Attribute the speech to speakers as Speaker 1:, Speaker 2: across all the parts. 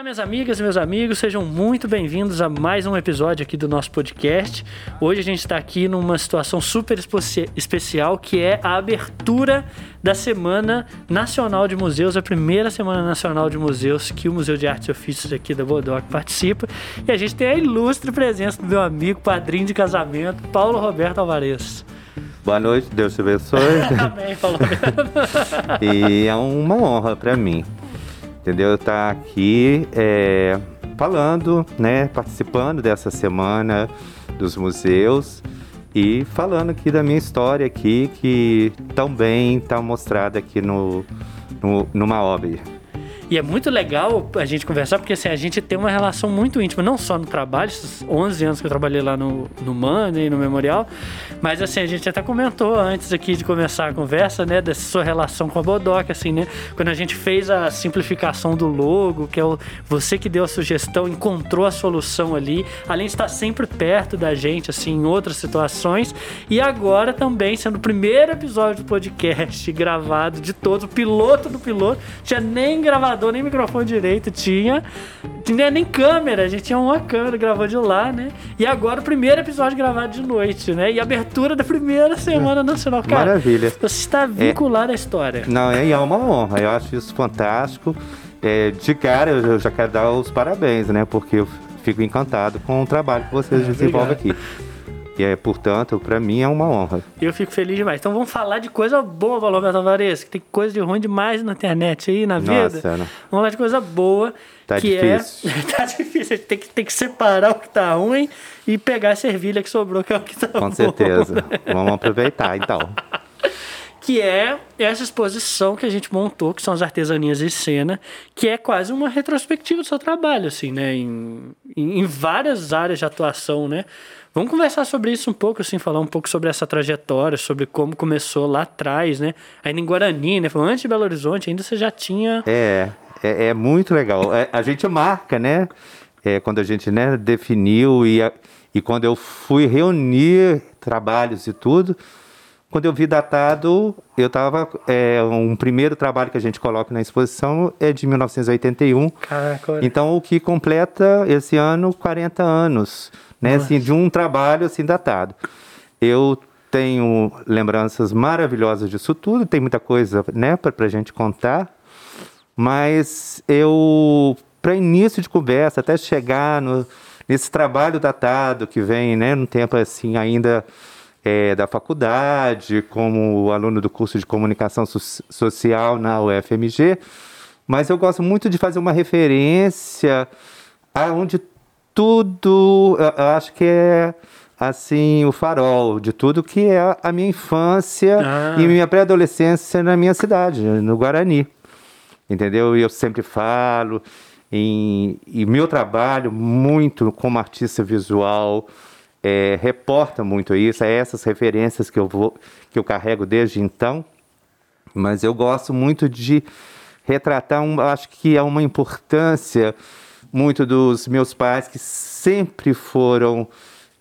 Speaker 1: Olá, minhas amigas e meus amigos, sejam muito bem-vindos a mais um episódio aqui do nosso podcast. Hoje a gente está aqui numa situação super especial que é a abertura da Semana Nacional de Museus, a primeira Semana Nacional de Museus que o Museu de Artes e Ofícios aqui da Bodoc participa. E a gente tem a ilustre presença do meu amigo, padrinho de casamento, Paulo Roberto Alvarez.
Speaker 2: Boa noite, Deus te abençoe.
Speaker 1: Amém, Paulo
Speaker 2: E é uma honra para mim entendeu? Tá aqui é, falando, né, participando dessa semana dos museus e falando aqui da minha história aqui, que tão bem está mostrada aqui no, no, numa obra.
Speaker 1: E é muito legal a gente conversar, porque assim, a gente tem uma relação muito íntima, não só no trabalho, esses 11 anos que eu trabalhei lá no, no MAN e no Memorial, mas assim, a gente até comentou antes aqui de começar a conversa, né, dessa sua relação com a Bodoc, assim, né? Quando a gente fez a simplificação do logo, que é o, você que deu a sugestão, encontrou a solução ali, além de estar sempre perto da gente, assim, em outras situações, e agora também sendo o primeiro episódio do podcast gravado de todos, o piloto do piloto, tinha nem gravado computador, nem microfone direito tinha. Tinha nem câmera, a gente tinha uma câmera, gravou de lá, né? E agora o primeiro episódio gravado de noite, né? E abertura da primeira Semana Nacional. Cara,
Speaker 2: Maravilha.
Speaker 1: Você está vinculado é, à história.
Speaker 2: Não, é, é uma honra, eu acho isso fantástico. É, de cara, eu já quero dar os parabéns, né? Porque eu fico encantado com o trabalho que vocês é, desenvolvem aqui. E é, portanto, para mim é uma honra.
Speaker 1: Eu fico feliz demais. Então vamos falar de coisa boa, Valor Tavares, que tem coisa de ruim demais na internet aí, na vida. Nossa, Vamos falar de coisa boa.
Speaker 2: Tá
Speaker 1: que
Speaker 2: é difícil.
Speaker 1: É... tá difícil. A gente tem que, tem que separar o que tá ruim e pegar a servilha que sobrou, que é o que tá
Speaker 2: Com
Speaker 1: bom.
Speaker 2: Com certeza. Vamos aproveitar, então.
Speaker 1: que é essa exposição que a gente montou, que são as artesanias de cena, que é quase uma retrospectiva do seu trabalho, assim, né? Em, em várias áreas de atuação, né? Vamos conversar sobre isso um pouco, assim, falar um pouco sobre essa trajetória, sobre como começou lá atrás, né? Ainda em Guarani, né? Antes de Belo Horizonte, ainda você já tinha.
Speaker 2: É, é, é muito legal. É, a gente marca, né? É, quando a gente né, definiu e, a, e quando eu fui reunir trabalhos e tudo, quando eu vi datado, eu estava. É, um primeiro trabalho que a gente coloca na exposição é de 1981.
Speaker 1: Caraca,
Speaker 2: então, o que completa esse ano 40 anos né? Assim, de um trabalho assim datado. Eu tenho lembranças maravilhosas disso tudo, tem muita coisa, né, para a gente contar, mas eu, para início de conversa, até chegar no, nesse trabalho datado que vem, né, num tempo assim ainda é, da faculdade, como aluno do curso de comunicação so social na UFMG, mas eu gosto muito de fazer uma referência aonde tudo, eu acho que é assim o farol de tudo que é a minha infância ah. e minha pré-adolescência na minha cidade, no Guarani. Entendeu? E eu sempre falo em, e meu trabalho muito como artista visual é, reporta muito isso, é essas referências que eu vou que eu carrego desde então. Mas eu gosto muito de retratar, um, acho que é uma importância muito dos meus pais que sempre foram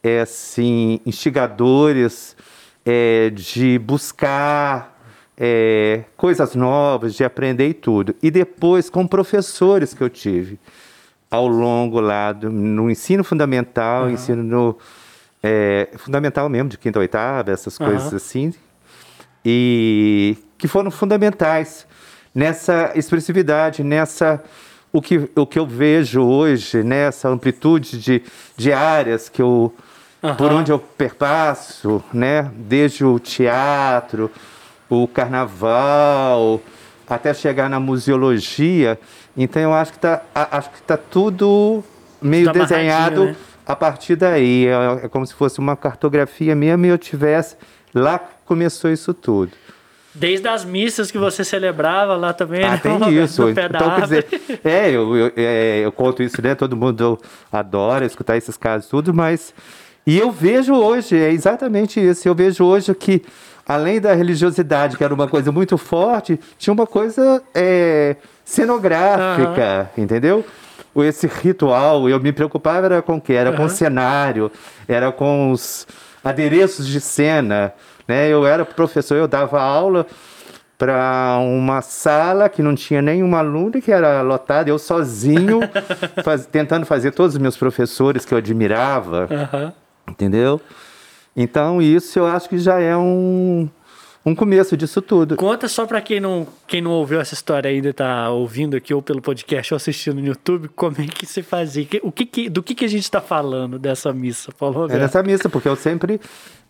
Speaker 2: é, assim instigadores é, de buscar é, coisas novas, de aprender e tudo. E depois com professores que eu tive ao longo lá do, no ensino fundamental, uhum. ensino no é, fundamental mesmo de quinta a oitava, essas coisas uhum. assim, e que foram fundamentais nessa expressividade, nessa o que, o que eu vejo hoje, nessa né, amplitude de, de áreas que eu, uhum. por onde eu perpasso, né, desde o teatro, o carnaval, até chegar na museologia. Então eu acho que está acho que tá tudo meio tá desenhado né? a partir daí. É, é como se fosse uma cartografia mesmo e eu tivesse lá começou isso tudo.
Speaker 1: Desde as missas que você celebrava lá também.
Speaker 2: Ah,
Speaker 1: né?
Speaker 2: tem isso. então, quer dizer, é, eu, eu, é, eu conto isso, né? Todo mundo adora escutar esses casos tudo, mas... E eu vejo hoje, é exatamente isso. Eu vejo hoje que, além da religiosidade, que era uma coisa muito forte, tinha uma coisa é, cenográfica, uhum. entendeu? Esse ritual, eu me preocupava era com o quê? Era uhum. com o cenário, era com os adereços de cena, né? Eu era professor, eu dava aula para uma sala que não tinha nenhum aluno, que era lotada, eu sozinho, faz, tentando fazer todos os meus professores que eu admirava,
Speaker 1: Aham.
Speaker 2: entendeu? Então isso eu acho que já é um, um começo disso tudo.
Speaker 1: Conta só pra quem não, quem não ouviu essa história ainda, tá ouvindo aqui ou pelo podcast ou assistindo no YouTube, como é que você fazia? O que que, do que, que a gente tá falando dessa missa, Paulo
Speaker 2: É
Speaker 1: Roberto?
Speaker 2: nessa missa, porque eu sempre.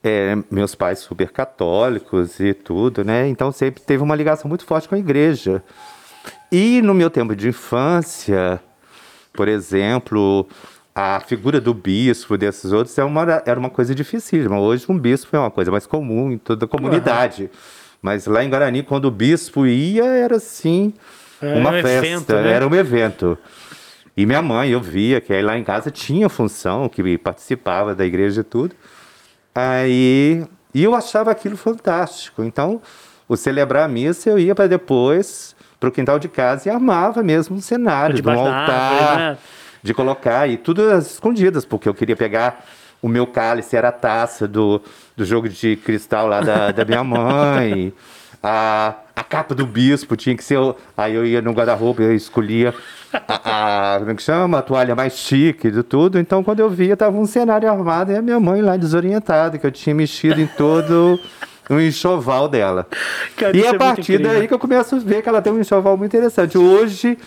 Speaker 2: é, meus pais super católicos e tudo, né? Então sempre teve uma ligação muito forte com a igreja. E no meu tempo de infância, por exemplo, a figura do bispo, desses outros, é uma, era uma coisa dificílima. Hoje um bispo é uma coisa mais comum em toda a comunidade. Mas lá em Guarani, quando o bispo ia, era assim, uma
Speaker 1: um
Speaker 2: festa,
Speaker 1: evento, né?
Speaker 2: era um evento. E minha mãe, eu via que aí lá em casa tinha função, que participava da igreja e tudo. Aí, e eu achava aquilo fantástico. Então, o celebrar a missa, eu ia para depois para o quintal de casa e armava mesmo um cenário, de um altar,
Speaker 1: árvore, né?
Speaker 2: De colocar, e tudo às escondidas, porque eu queria pegar o meu cálice, era a taça do, do jogo de cristal lá da, da minha mãe. A, a capa do bispo tinha que ser. Aí eu ia no guarda-roupa, eu escolhia a, a- como é que chama? A toalha mais chique de tudo. Então, quando eu via, tava um cenário armado e a minha mãe lá desorientada, que eu tinha mexido em todo o enxoval dela.
Speaker 1: Cara,
Speaker 2: e a
Speaker 1: é
Speaker 2: partir
Speaker 1: incrível.
Speaker 2: daí que eu começo a ver que ela tem um enxoval muito interessante. Hoje,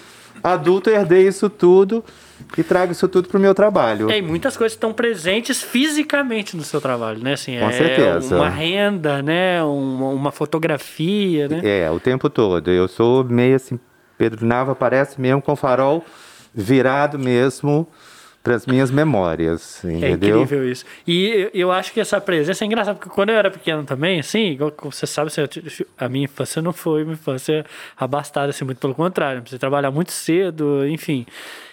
Speaker 2: adulto, eu herdei isso tudo e trago isso tudo pro meu trabalho.
Speaker 1: É, e muitas coisas estão presentes fisicamente no seu trabalho, né? Assim,
Speaker 2: Com
Speaker 1: é
Speaker 2: certeza.
Speaker 1: Uma renda, né? Uma, uma fotografia, né?
Speaker 2: É, o tempo todo. Eu sou meio assim, Pedro Nava parece mesmo com o farol virado mesmo para as minhas memórias,
Speaker 1: É
Speaker 2: entendeu?
Speaker 1: incrível isso. E eu, acho que essa presença é engraçada, porque quando eu era pequeno também, assim, você sabe, assim, a minha infância não foi uma infância abastada, assim, muito pelo contrário. Precisei trabalhar muito cedo, enfim.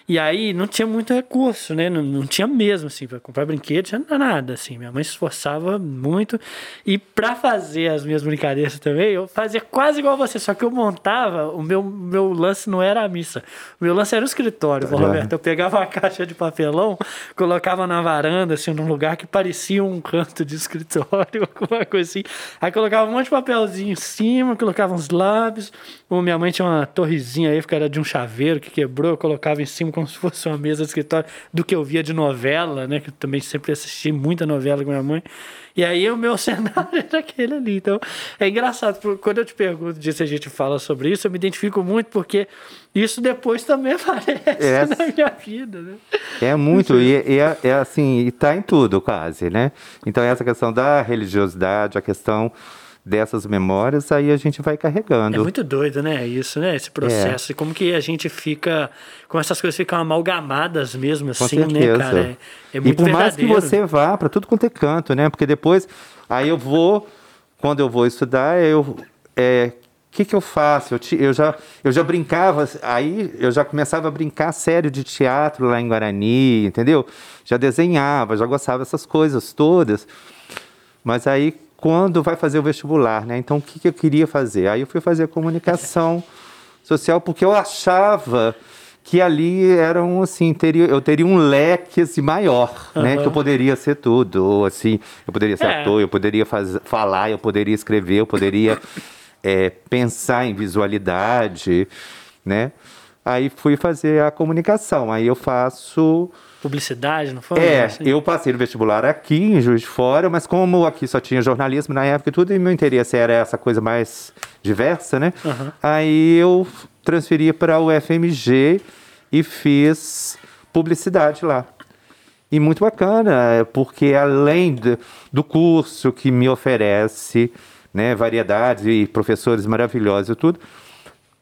Speaker 1: E aí não tinha muito recurso, né? Não, não tinha mesmo, assim, para comprar brinquedos, não tinha nada, assim. Minha mãe se esforçava muito. E para fazer as minhas brincadeiras também, eu fazia quase igual você, só que eu montava, o meu, meu lance não era a missa. O meu lance era o escritório,
Speaker 2: Tá.
Speaker 1: Roberto. Eu pegava uma caixa de papelão, colocava na varanda, assim, num lugar que parecia um canto de escritório, alguma coisa assim. Aí colocava um monte de papelzinho em cima, colocava uns lábios. Ou minha mãe tinha uma torrezinha aí, que era de um chaveiro que quebrou, eu colocava em cima como se fosse uma mesa de escritório do que eu via de novela, né? Que eu também sempre assisti muita novela com minha mãe. E aí o meu cenário era aquele ali. Então, é engraçado, quando eu te pergunto disso, a gente fala sobre isso, eu me identifico muito, porque isso depois também aparece
Speaker 2: É.
Speaker 1: na minha vida, né?
Speaker 2: É muito, e, e é, é assim, e tá em tudo quase, né? Então essa questão da religiosidade, a questão dessas memórias, aí a gente vai
Speaker 1: É
Speaker 2: carregando.
Speaker 1: muito doido, né? Isso, né? Esse processo. E como que a gente fica. Como essas coisas ficam amalgamadas mesmo, assim, né, cara? É, é
Speaker 2: e
Speaker 1: muito
Speaker 2: por mais que
Speaker 1: verdadeiro.
Speaker 2: você vá para tudo quanto é canto, né? Porque depois, aí eu vou, quando eu vou estudar, eu. É, o que, que eu faço? Eu, ti- eu, já, eu já brincava, aí eu já começava a brincar sério de teatro lá em Guarani, entendeu? Já desenhava, já gostava dessas coisas todas. Mas aí, quando vai fazer o vestibular, né? Então, o que, que eu queria fazer? Aí eu fui fazer comunicação social, porque eu achava que ali era um, assim, teria, eu teria um leque, assim, maior, né?
Speaker 1: Aham.
Speaker 2: Que eu poderia ser tudo, ou assim, eu poderia ser
Speaker 1: É.
Speaker 2: ator, eu poderia faz, falar, eu poderia escrever, eu poderia é, pensar em visualidade, né? Aí fui fazer a comunicação, aí eu faço...
Speaker 1: Publicidade, não foi?
Speaker 2: É,
Speaker 1: Assim.
Speaker 2: eu passei no vestibular aqui, em Juiz de Fora, mas como aqui só tinha jornalismo na época e tudo, e meu interesse era essa coisa mais diversa, né?
Speaker 1: Aham.
Speaker 2: Aí eu transferi para o FMG e fiz publicidade lá. E muito bacana, porque além do, do curso que me oferece, né, variedades e professores maravilhosos e tudo,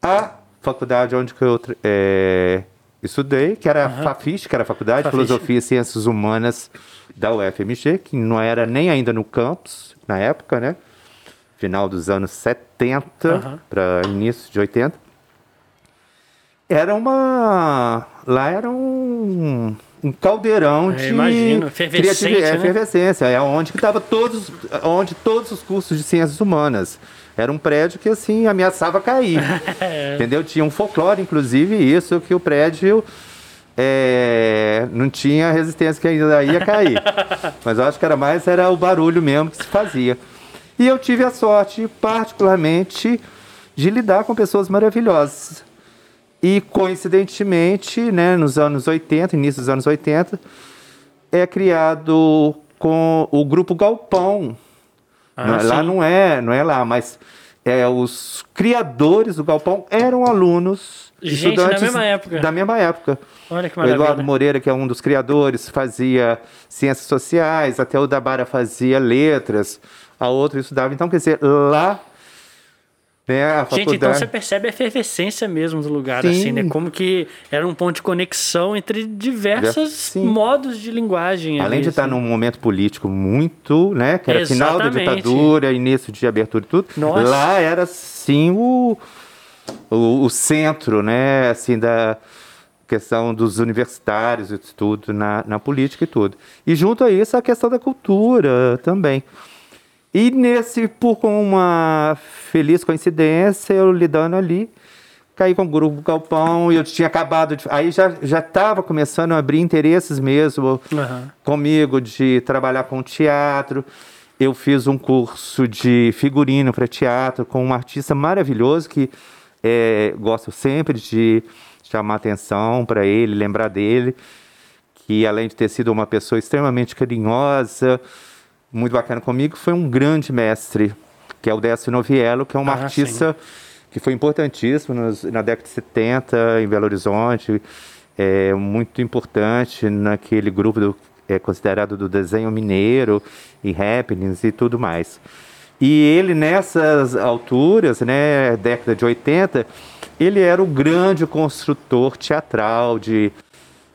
Speaker 2: a faculdade onde eu é, estudei, que era a FAFIS, que era a Faculdade de
Speaker 1: Fafiche.
Speaker 2: Filosofia e Ciências Humanas da UFMG, que não era nem ainda no campus na época, né? Final dos anos 70
Speaker 1: Aham.
Speaker 2: para início de 80. Era uma. Lá era um, um caldeirão
Speaker 1: É,
Speaker 2: de.
Speaker 1: imagino, efervescente,
Speaker 2: criativi- é,
Speaker 1: né?
Speaker 2: efervescência. É onde que tava todos, onde todos os cursos de ciências humanas. Era um prédio que assim ameaçava cair. Entendeu? Tinha um folclore, inclusive, isso que o prédio é, não tinha resistência que ainda ia cair. Mas eu acho que era mais era o barulho mesmo que se fazia. E eu tive a sorte, particularmente, de lidar com pessoas maravilhosas. E, coincidentemente, né, nos anos 80, início dos anos 80, é criado com o grupo Galpão.
Speaker 1: Ah,
Speaker 2: Não lá
Speaker 1: sim.
Speaker 2: não é, não é lá, mas é, os criadores do Galpão eram alunos,
Speaker 1: Gente,
Speaker 2: estudantes
Speaker 1: da mesma época.
Speaker 2: Da mesma época.
Speaker 1: Olha que
Speaker 2: O Eduardo
Speaker 1: maravilha.
Speaker 2: Moreira, que é um dos criadores, fazia ciências sociais, até o Dabara fazia letras, a outra estudava. Então, quer dizer, lá, né, a
Speaker 1: Gente, então você percebe a efervescência mesmo do lugar,
Speaker 2: Sim.
Speaker 1: assim, né? Como que era um ponto de conexão entre diversos modos de linguagem.
Speaker 2: Além
Speaker 1: ali,
Speaker 2: de estar
Speaker 1: assim.
Speaker 2: num momento político muito, né? Que era final da
Speaker 1: Exatamente.
Speaker 2: ditadura, início de abertura e tudo.
Speaker 1: Nossa.
Speaker 2: Lá era sim o, o, o centro, né? Assim, da questão dos universitários e tudo, na, na política e tudo. E junto a isso a questão da cultura também. E nesse, por uma feliz coincidência, eu lidando ali, caí com o grupo Galpão e eu tinha acabado de. Aí já já estava começando a abrir interesses mesmo
Speaker 1: Aham.
Speaker 2: comigo de trabalhar com teatro. Eu fiz um curso de figurino para teatro com um artista maravilhoso que é, gosto sempre de chamar atenção para ele, lembrar dele, que além de ter sido uma pessoa extremamente carinhosa, muito bacana comigo, foi um grande mestre, que é o Décio Noviello, que é um
Speaker 1: Ah,
Speaker 2: artista que foi importantíssimo nos- na década de 70 em Belo Horizonte, é muito importante naquele grupo do, é, considerado do desenho mineiro e happenings e tudo mais. E ele nessas alturas, né, década de 80, ele era o grande construtor teatral de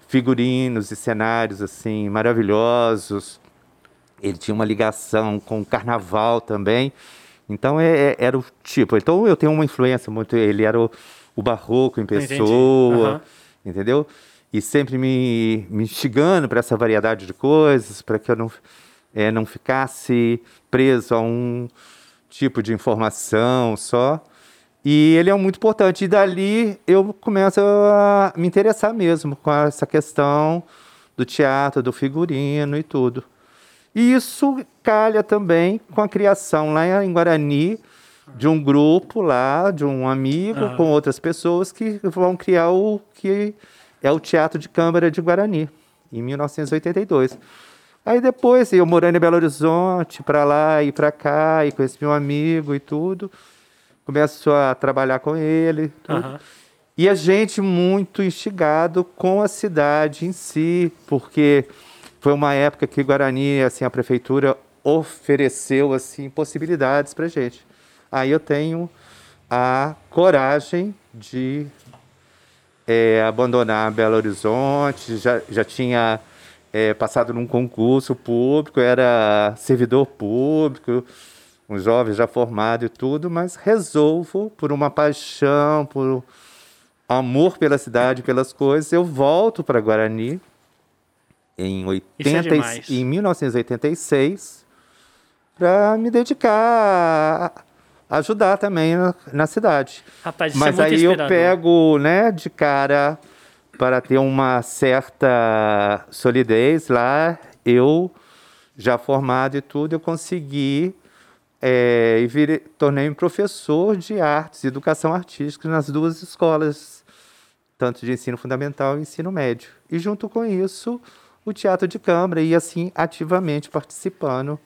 Speaker 2: figurinos e cenários assim maravilhosos. Ele tinha uma ligação com o carnaval também. Então é- é- era o tipo. Então eu tenho uma influência muito. Ele era o, o barroco em pessoa,
Speaker 1: Aham.
Speaker 2: entendeu? E sempre me, me instigando para essa variedade de coisas, para que eu não, é, não ficasse preso a um tipo de informação só. E ele é muito importante. E dali eu começo a me interessar mesmo com essa questão do teatro, do figurino e tudo. E isso calha também com a criação lá em Guarani de um grupo lá, de um amigo
Speaker 1: Aham.
Speaker 2: com outras pessoas que vão criar o que é o Teatro de Câmara de Guarani, em 1982. Aí depois, eu morando em Belo Horizonte, para lá e para cá, e com esse meu amigo e tudo, começo a trabalhar com ele.
Speaker 1: Aham.
Speaker 2: E a gente muito instigado com a cidade em si, porque foi uma época que Guarani, assim, a prefeitura ofereceu assim possibilidades para gente. Aí eu tenho a coragem de é, abandonar Belo Horizonte, já, já tinha é, passado num concurso público, era servidor público, um jovem já formado e tudo, mas resolvo, por uma paixão, por amor pela cidade, pelas coisas, eu volto para Guarani em, 80,
Speaker 1: demais.
Speaker 2: e- em 1986 para me dedicar a ajudar também na, na cidade.
Speaker 1: Rapaz, isso
Speaker 2: Mas
Speaker 1: é muito
Speaker 2: aí eu pego, né, de cara para ter uma certa solidez lá, eu já formado e tudo, eu consegui é, e virei, tornei-me professor de artes educação artística nas duas escolas, tanto de ensino fundamental e ensino médio. E junto com isso, o teatro de câmara e assim ativamente participando.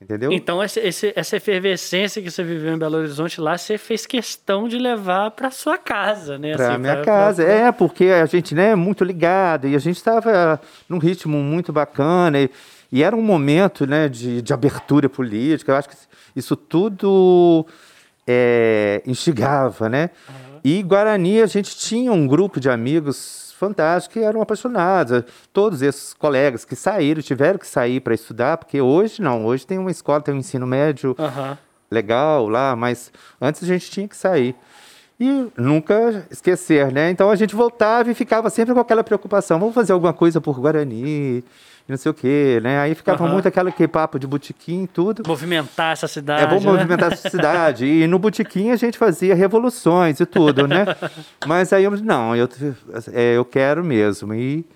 Speaker 2: Entendeu?
Speaker 1: Então, esse- esse- essa efervescência que você viveu em Belo Horizonte lá, você fez questão de levar para sua casa, né?
Speaker 2: Para
Speaker 1: Assim,
Speaker 2: minha
Speaker 1: pra-
Speaker 2: casa.
Speaker 1: pra-
Speaker 2: É, porque a gente né, é muito ligado e a gente estava num ritmo muito bacana e, e era um momento né, de, de abertura política. Eu acho que isso tudo é, instigava, né? E Guarani, a gente tinha um grupo de amigos fantásticos que eram apaixonados. Todos esses colegas que saíram, tiveram que sair para estudar, porque hoje não, hoje tem uma escola, tem um ensino médio
Speaker 1: Aham.
Speaker 2: legal lá, mas antes a gente tinha que sair. E nunca esquecer, né? Então a gente voltava e ficava sempre com aquela preocupação: vamos fazer alguma coisa por Guarani, não sei o quê, né? Aí ficava
Speaker 1: Aham.
Speaker 2: muito aquele que papo de botequim e tudo.
Speaker 1: Movimentar essa cidade.
Speaker 2: É bom
Speaker 1: né?
Speaker 2: movimentar a cidade. E no botequim a gente fazia revoluções e tudo, né? Mas aí eu não, eu, é, eu quero mesmo. E,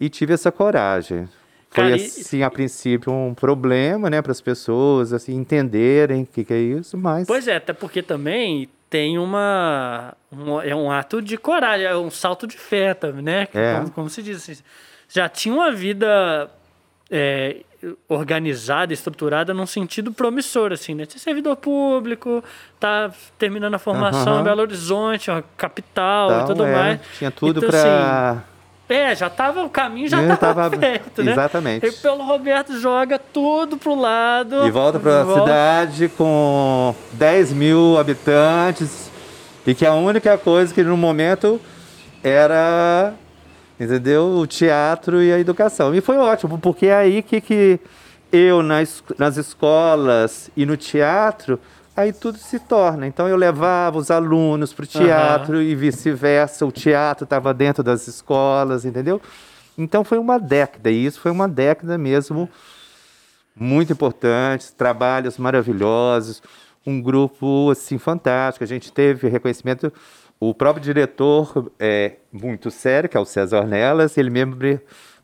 Speaker 2: e tive essa coragem. Foi assim, a princípio, um problema, né, para as pessoas assim, entenderem o que, que é isso, mas.
Speaker 1: Pois é, até porque também tem uma. Um, é um ato de coragem, é um salto de fé também, né?
Speaker 2: É.
Speaker 1: Como, como se diz. assim, já tinha uma vida é, organizada, estruturada num sentido promissor, assim, né? Ser servidor público, tá terminando a formação
Speaker 2: Aham.
Speaker 1: em Belo Horizonte, uma capital e
Speaker 2: Então,
Speaker 1: tudo
Speaker 2: é,
Speaker 1: mais.
Speaker 2: Tinha tudo
Speaker 1: Então,
Speaker 2: pra.
Speaker 1: É, já tava, o caminho já
Speaker 2: Já
Speaker 1: tava,
Speaker 2: tava-
Speaker 1: feito, né?
Speaker 2: exatamente.
Speaker 1: E pelo Roberto joga tudo pro lado.
Speaker 2: E volta pra
Speaker 1: volta-
Speaker 2: cidade com 10 mil habitantes. E que a única coisa que no momento era, entendeu? O teatro e a educação. E foi ótimo, porque é aí que, que eu nas, nas escolas e no teatro, aí tudo se torna. Então eu levava os alunos para o teatro e vice-versa. O teatro estava dentro das escolas, entendeu? Então foi uma década, e isso foi uma década mesmo muito importantes, trabalhos maravilhosos, um grupo assim fantástico. A gente teve reconhecimento. O próprio diretor é muito sério, que é o César Ornelas, ele mesmo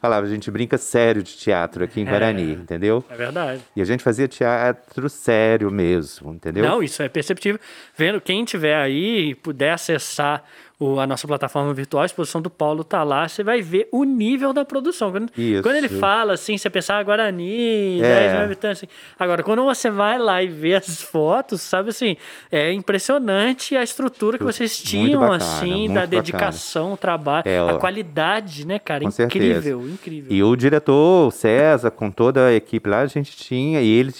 Speaker 2: falava, a gente brinca sério de teatro aqui em Guarani, entendeu?
Speaker 1: É verdade.
Speaker 2: E a gente fazia teatro sério mesmo, entendeu?
Speaker 1: Não, isso é perceptível. Vendo quem tiver aí e puder acessar o- a nossa plataforma virtual, a exposição do Paulo tá lá, você vai ver o nível da produção. Quando, quando ele fala assim, você pensar ah, Guarani,
Speaker 2: É.
Speaker 1: 10 mil habitantes. Assim. Agora, quando você vai lá e vê as fotos, sabe assim, é impressionante a estrutura que vocês tinham,
Speaker 2: bacana,
Speaker 1: assim, da
Speaker 2: bacana.
Speaker 1: dedicação, o trabalho,
Speaker 2: É,
Speaker 1: a qualidade, né, cara? Incrível,
Speaker 2: certeza.
Speaker 1: incrível.
Speaker 2: E o diretor, o César, com toda a equipe lá, a gente tinha, e ele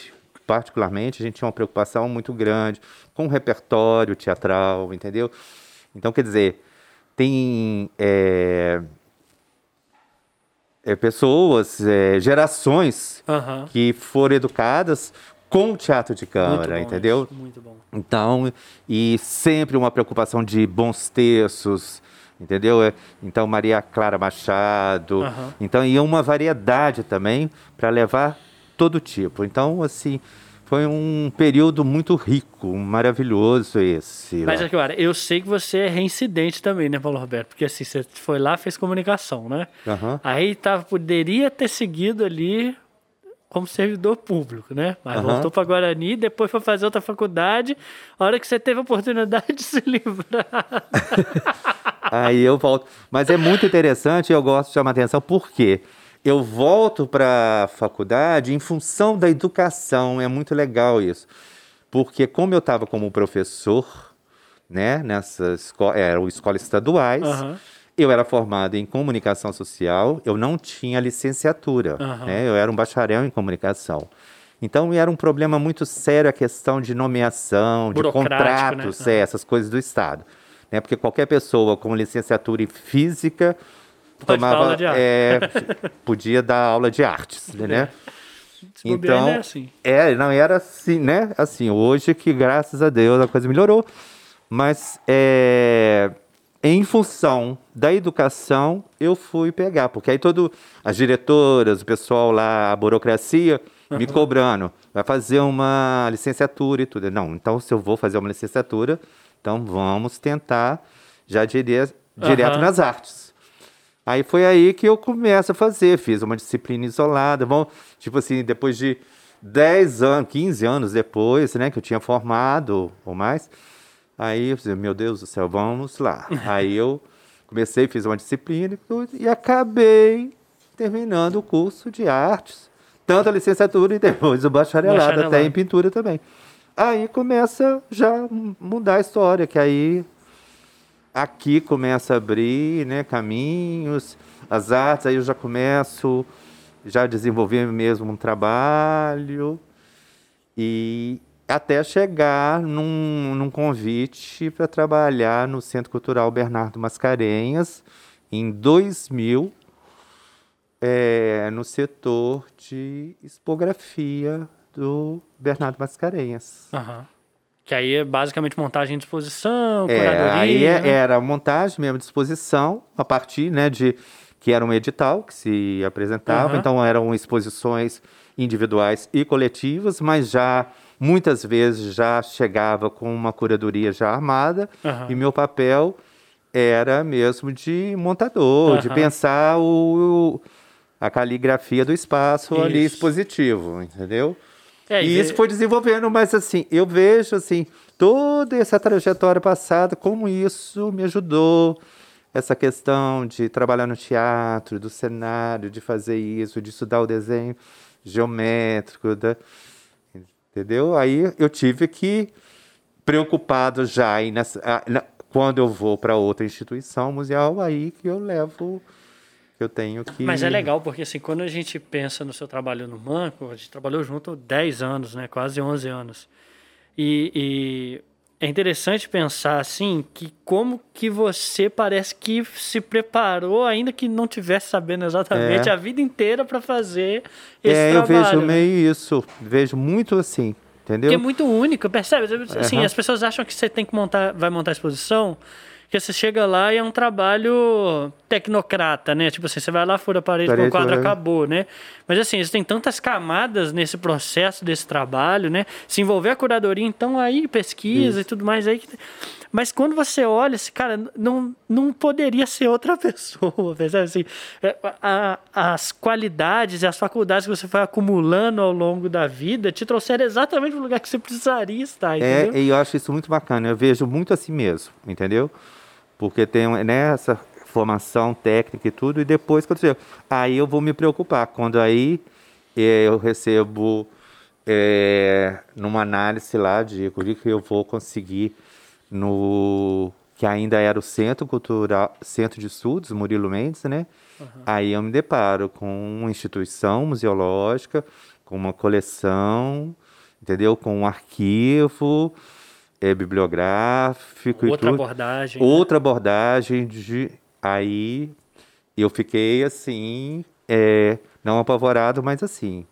Speaker 2: particularmente, a gente tinha uma preocupação muito grande com o repertório teatral, entendeu? Então, quer dizer, tem é, é, pessoas, é, gerações que foram educadas com o teatro de
Speaker 1: Muito
Speaker 2: câmara,
Speaker 1: bom
Speaker 2: entendeu?
Speaker 1: isso, muito bom.
Speaker 2: Então, e sempre uma preocupação de bons textos, entendeu? É, Então, Maria Clara Machado. Então, e uma variedade também para levar todo tipo. Então, assim, foi um período muito rico, maravilhoso esse.
Speaker 1: Mas
Speaker 2: lá.
Speaker 1: aqui, olha, eu sei que você é reincidente também, né, Paulo Roberto? Porque assim, você foi lá, fez comunicação, né?
Speaker 2: Aham.
Speaker 1: Aí tá, poderia ter seguido ali como servidor público, né? Mas
Speaker 2: Aham.
Speaker 1: voltou para Guarani, depois foi fazer outra faculdade. A hora que você teve a oportunidade de se livrar.
Speaker 2: Aí eu volto. Mas é muito interessante e eu gosto de chamar atenção, porque eu volto para a faculdade em função da educação. É muito legal isso. Porque como eu estava como professor, né, nessas esco eram escolas estaduais,
Speaker 1: Aham.
Speaker 2: eu era formado em comunicação social, eu não tinha licenciatura,
Speaker 1: Aham.
Speaker 2: né, eu era um bacharel em comunicação. Então era um problema muito sério a questão de nomeação, de
Speaker 1: Burocrático,
Speaker 2: contratos,
Speaker 1: né?
Speaker 2: é, essas coisas do Estado. Né? Porque qualquer pessoa com licenciatura em física
Speaker 1: Pode
Speaker 2: tomava, é, podia dar aula de artes, né?
Speaker 1: Se bobear,
Speaker 2: Então,
Speaker 1: né, assim.
Speaker 2: é, não era assim, né? Assim, hoje que graças a Deus a coisa melhorou, mas é, em função da educação eu fui pegar, porque aí todo as diretoras, o pessoal lá, a burocracia me cobrando, vai fazer uma licenciatura e tudo. Não, então se eu vou fazer uma licenciatura, então vamos tentar já dire, direto
Speaker 1: Aham.
Speaker 2: nas artes. Aí foi aí que eu começo a fazer, fiz uma disciplina isolada, bom, tipo assim, depois de 10 anos, 15 anos depois, né, que eu tinha formado ou mais, aí eu falei, meu Deus do céu, vamos lá. aí eu comecei, fiz uma disciplina e acabei terminando o curso de artes, tanto a licenciatura e depois o bacharelado,
Speaker 1: Bacharelado.
Speaker 2: até em pintura também. Aí começa já a mudar a história, que aí aqui começa a abrir né, caminhos, as artes, aí eu já começo já a desenvolver mesmo um trabalho e até chegar num, num convite para trabalhar no Centro Cultural Bernardo Mascarenhas em 2000 é, no setor de expografia do Bernardo Mascarenhas.
Speaker 1: Aham. Que aí é basicamente montagem de exposição,
Speaker 2: É,
Speaker 1: curadoria.
Speaker 2: aí é-
Speaker 1: né?
Speaker 2: era montagem mesmo, disposição, a partir né, de que era um edital que se apresentava,
Speaker 1: Aham.
Speaker 2: então eram exposições individuais e coletivas, mas já muitas vezes já chegava com uma curadoria já armada
Speaker 1: Aham.
Speaker 2: e meu papel era mesmo de montador, de
Speaker 1: Aham.
Speaker 2: pensar o, a caligrafia do espaço ali
Speaker 1: Isso.
Speaker 2: expositivo, entendeu?
Speaker 1: É,
Speaker 2: e isso foi desenvolvendo, mas assim, eu vejo assim, toda essa trajetória passada, como isso me ajudou. Essa questão de trabalhar no teatro, do cenário, de fazer isso, de estudar o desenho geométrico, da, entendeu? Aí eu tive que, preocupado já, nessa, na, quando eu vou para outra instituição museal, aí que eu levo eu tenho que.
Speaker 1: Mas é legal, porque assim, quando a gente pensa no seu trabalho no banco, a gente trabalhou junto 10 anos, né? Quase 11 anos. E, e, é interessante pensar assim que como que você parece que se preparou, ainda que não tivesse sabendo exatamente é. a vida inteira para fazer esse é, trabalho.
Speaker 2: É, eu vejo né? meio isso, vejo muito assim, entendeu?
Speaker 1: É muito único, percebe? Assim, uhum. as pessoas acham que você tem que montar, vai montar a exposição porque você chega lá e é um trabalho tecnocrata, né? Tipo assim, você vai lá, fura a parede, parede o quadro, é. acabou, né? Mas assim, existem tantas camadas nesse processo desse trabalho, né? Se envolver a curadoria, então aí pesquisa Isso. e tudo mais aí. Mas quando você olha, esse cara não, não poderia ser outra pessoa, percebe? Assim, é, a, as qualidades e as faculdades que você foi acumulando ao longo da vida te trouxeram exatamente o lugar que você precisaria estar,
Speaker 2: é, entendeu? É, e eu acho isso muito bacana, eu vejo muito assim mesmo, entendeu? Porque tem né, essa formação técnica e tudo, e depois quando eu aí eu vou me preocupar, quando aí é, eu recebo é, numa análise lá de que eu vou conseguir no que ainda era o Centro Cultural, Centro de Estudos, Murilo Mendes, né? Uhum. Aí eu me deparo com uma instituição museológica, com uma coleção, entendeu? Com um arquivo, é, bibliográfico
Speaker 1: outra
Speaker 2: e
Speaker 1: tudo. abordagem
Speaker 2: né? outra né? abordagem de aí eu fiquei assim é, não apavorado mas assim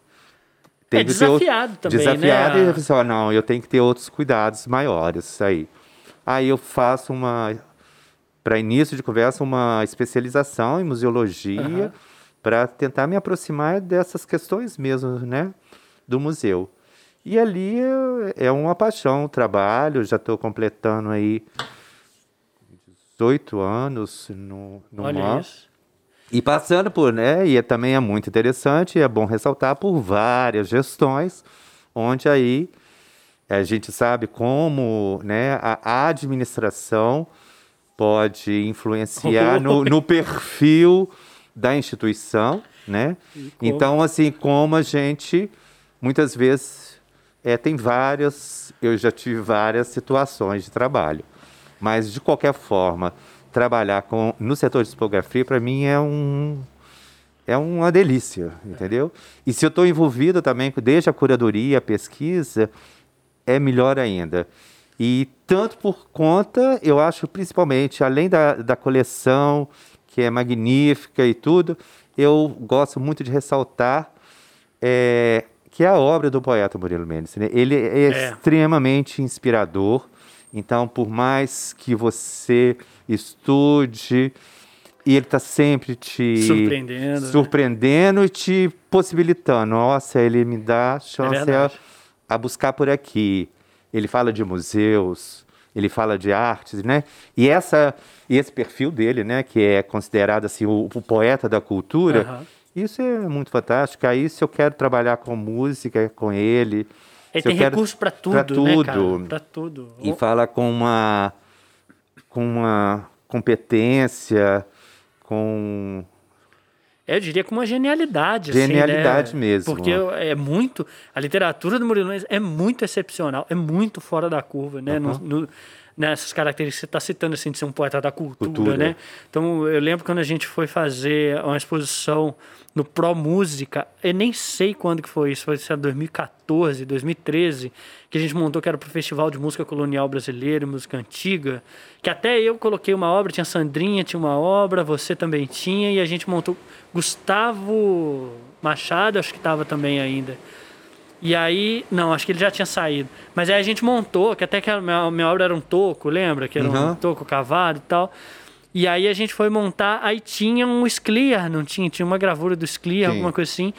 Speaker 1: é desafiado também
Speaker 2: desafiado
Speaker 1: né?
Speaker 2: e eu pensei, oh, não eu tenho que ter outros cuidados maiores aí aí eu faço uma para início de conversa uma especialização em museologia uhum. para tentar me aproximar dessas questões mesmo né do museu e ali é uma paixão, o trabalho, já estou completando aí 18 anos no, no
Speaker 1: Olha MAN. Isso.
Speaker 2: E passando por, né, e é, também é muito interessante, é bom ressaltar por várias gestões, onde aí a gente sabe como né, a administração pode influenciar no, no perfil da instituição, né? Então, assim, como a gente muitas vezes é, tem várias, eu já tive várias situações de trabalho. Mas, de qualquer forma, trabalhar com, no setor de tipografia, para mim, é um, é uma delícia, entendeu? E se eu estou envolvido também, desde a curadoria, a pesquisa, é melhor ainda. E tanto por conta, eu acho, principalmente, além da, da coleção, que é magnífica e tudo, eu gosto muito de ressaltar é, que é a obra do poeta Murilo Mendes. Né? Ele é, é, extremamente inspirador. Então, por mais que você estude, e ele está sempre te
Speaker 1: surpreendendo, né?
Speaker 2: surpreendendo né? e te possibilitando. Nossa, ele me dá chance é a, a buscar por aqui. Ele fala de museus, ele fala de artes, né? E essa, esse perfil dele, né, que é considerado assim o, o poeta da cultura, uhum. Isso é muito fantástico. Aí, se eu quero trabalhar com música, com ele.
Speaker 1: Ele tem recurso para tudo, pra tudo, né, Para tudo.
Speaker 2: E fala com uma, com uma competência, com
Speaker 1: eu diria com uma genialidade.
Speaker 2: Genialidade
Speaker 1: assim,
Speaker 2: né? mesmo.
Speaker 1: Porque é muito. A literatura do Murilo Nunes é muito excepcional, é muito fora da curva, né? Uhum. No, no, nessas características que você está citando, assim, de ser um poeta da cultura, cultura, né? Então, eu lembro quando a gente foi fazer uma exposição no Pro Música, eu nem sei quando que foi isso, foi em 2014, 2013, que a gente montou que era para o Festival de Música Colonial Brasileira, música antiga, que até eu coloquei uma obra, tinha Sandrinha, tinha uma obra, você também tinha, e a gente montou Gustavo Machado, acho que estava também ainda. E aí, não, acho que ele já tinha saído. Mas aí a gente montou, que até que a minha, minha obra era um toco, lembra? Que era uhum. um toco cavado e tal. E aí a gente foi montar, aí tinha um Sclear, não tinha? Tinha uma gravura do Sclear, Sim. alguma coisa assim.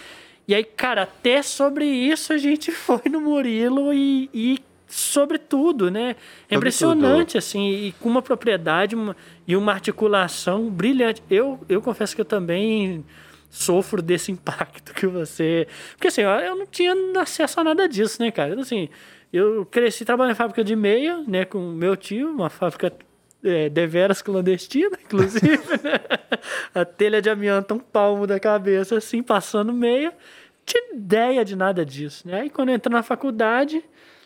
Speaker 1: E aí, cara, até sobre isso a gente foi no Murilo e, e sobre tudo, né? É impressionante, assim, e com uma propriedade uma, e uma articulação brilhante. Eu, eu confesso que eu também sofro desse impacto que você. Porque assim, eu não tinha acesso a nada disso, né, cara? Assim, Eu cresci trabalhando em fábrica de meia, né, com meu tio, uma fábrica é, deveras clandestina, inclusive, né? A telha de amianto um palmo da cabeça, assim, passando meia. Tinha ideia de nada disso, né? Aí quando eu na faculdade,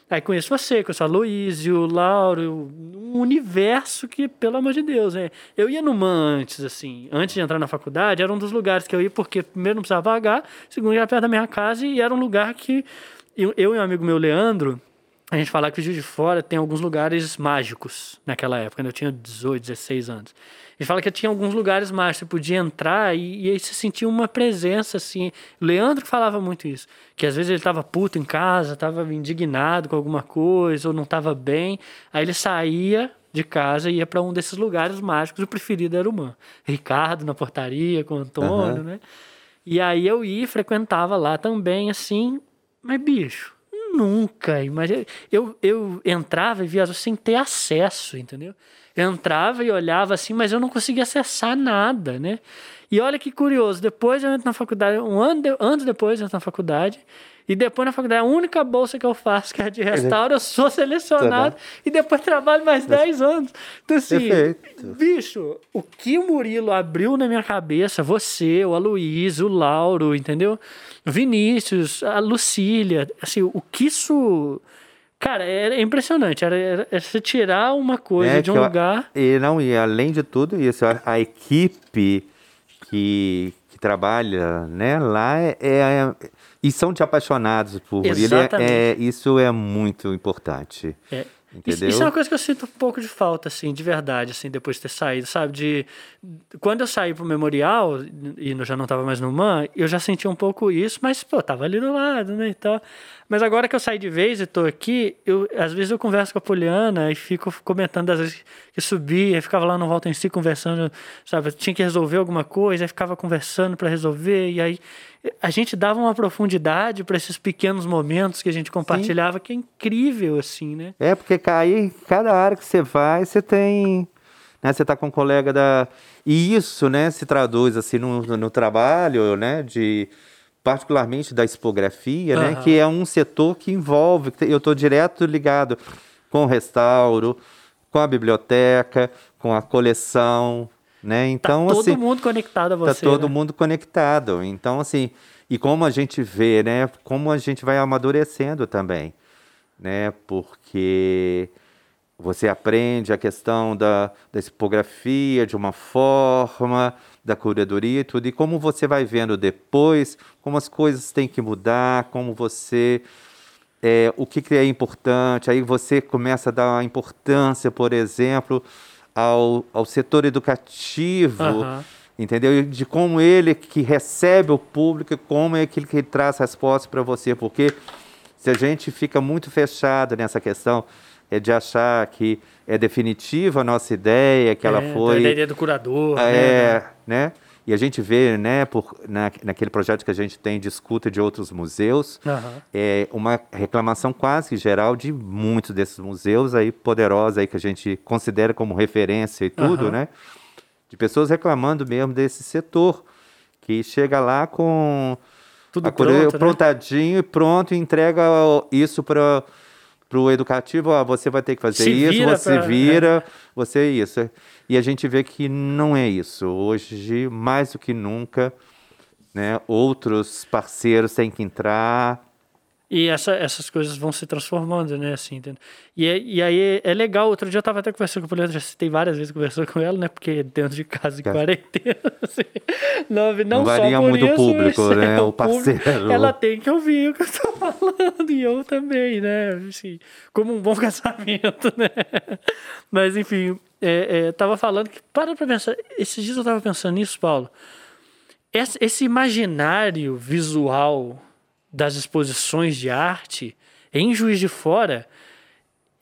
Speaker 1: aí conheço você, conheço a Luísio, o Lauro, um universo que, pelo amor de Deus, né? Eu ia no MAN antes, assim, antes de entrar na faculdade, era um dos lugares que eu ia porque, primeiro, não precisava pagar, segundo, era perto da minha casa e era um lugar que eu, eu e um amigo meu, Leandro, a gente fala que o Juiz de Fora tem alguns lugares mágicos naquela época, quando eu tinha 18, 16 anos. Ele fala que tinha alguns lugares mágicos, você podia entrar e, e aí você sentia uma presença assim. Leandro falava muito isso, que às vezes ele estava puto em casa, estava indignado com alguma coisa ou não estava bem, aí ele saía de casa e ia para um desses lugares mágicos, o preferido era o Man. Ricardo na portaria com o Antônio, uhum. né? E aí eu ia, frequentava lá também, assim, mas bicho, nunca imaginei. Eu, eu entrava e via sem ter acesso, entendeu? Eu entrava e olhava assim, mas eu não conseguia acessar nada, né? E olha que curioso, depois eu entro na faculdade, um ano de, depois eu entro na faculdade, e depois na faculdade, a única bolsa que eu faço, que é de restauro, eu sou selecionado, tá e depois trabalho mais 10 anos. Então, assim, Perfeito. bicho, o que o Murilo abriu na minha cabeça, você, o Aloysio, o Lauro, entendeu? Vinícius, a Lucília, assim, o que isso. Cara, é, impressionante. Era, era, era você tirar uma coisa é de um lugar.
Speaker 2: e não, e além de tudo isso, a, a equipe que trabalha né, lá é, é, e são de apaixonados por Exatamente. ele. É, isso é muito importante.
Speaker 1: É. Entendeu? Isso, é uma coisa que eu sinto um pouco de falta, assim, de verdade, assim, depois de ter saído, sabe? De quando eu saí pro memorial e eu já não estava mais no MAN, eu já senti um pouco isso, mas pô, tava ali do lado, né, e tal. Mas agora que eu saí de vez e tô aqui, eu às vezes eu converso com a Poliana e fico comentando às vezes que subia, ficava lá no volta em si conversando, sabe? Eu tinha que resolver alguma coisa, aí ficava conversando para resolver e aí a gente dava uma profundidade para esses pequenos momentos que a gente compartilhava, Sim. que é incrível, assim, né?
Speaker 2: É, porque aí, cada área que você vai, você tem. Né, você está com um colega da. E isso, né, se traduz assim no, no trabalho, né, de particularmente da expografia, uhum. né, que é um setor que envolve, eu estou direto ligado com o restauro, com a biblioteca, com a coleção, né? Então,
Speaker 1: tá todo
Speaker 2: assim,
Speaker 1: mundo conectado a tá você.
Speaker 2: Tá todo
Speaker 1: né?
Speaker 2: mundo conectado. Então, assim, e como a gente vê, né? Como a gente vai amadurecendo também, né? Porque você aprende a questão da, da tipografia de uma forma, da curadoria e tudo, e como você vai vendo depois, como as coisas têm que mudar, como você. É, o que, que é importante, aí você começa a dar importância, por exemplo, ao, ao setor educativo, uhum. entendeu? De como ele que recebe o público, como é que ele que traz respostas para você, porque se a gente fica muito fechado nessa questão é de achar que é definitiva a nossa ideia, que é, ela foi...
Speaker 1: A ideia do curador,
Speaker 2: é, né? né? E a gente vê, né, por, na, naquele projeto que a gente tem de escuta de outros museus, uhum. é uma reclamação quase geral de muitos desses museus aí poderosos aí que a gente considera como referência e tudo, uhum. né? De pessoas reclamando mesmo desse setor, que chega lá com
Speaker 1: tudo pronto,
Speaker 2: né? prontadinho e pronto e entrega isso para para o educativo, ó, você vai ter que fazer se isso, você pra... vira, é. você isso. E a gente vê que não é isso. Hoje, mais do que nunca, né, outros parceiros têm que entrar
Speaker 1: e essa, essas coisas vão se transformando, né? Assim, e, é, e aí é, legal. Outro dia eu estava até conversando com a Poliana, já citei várias vezes conversando com ela, né? Porque dentro de casa de é. quarentena, assim, não, não, não
Speaker 2: varia muito isso, o público, né? O parceiro.
Speaker 1: Ela tem que ouvir o que eu estou falando, e eu também, né? Assim, como um bom casamento, né? Mas enfim, é, é, tava falando que, para pra pensar, esses dias eu estava pensando nisso, Paulo. Esse, esse imaginário visual das exposições de arte em Juiz de Fora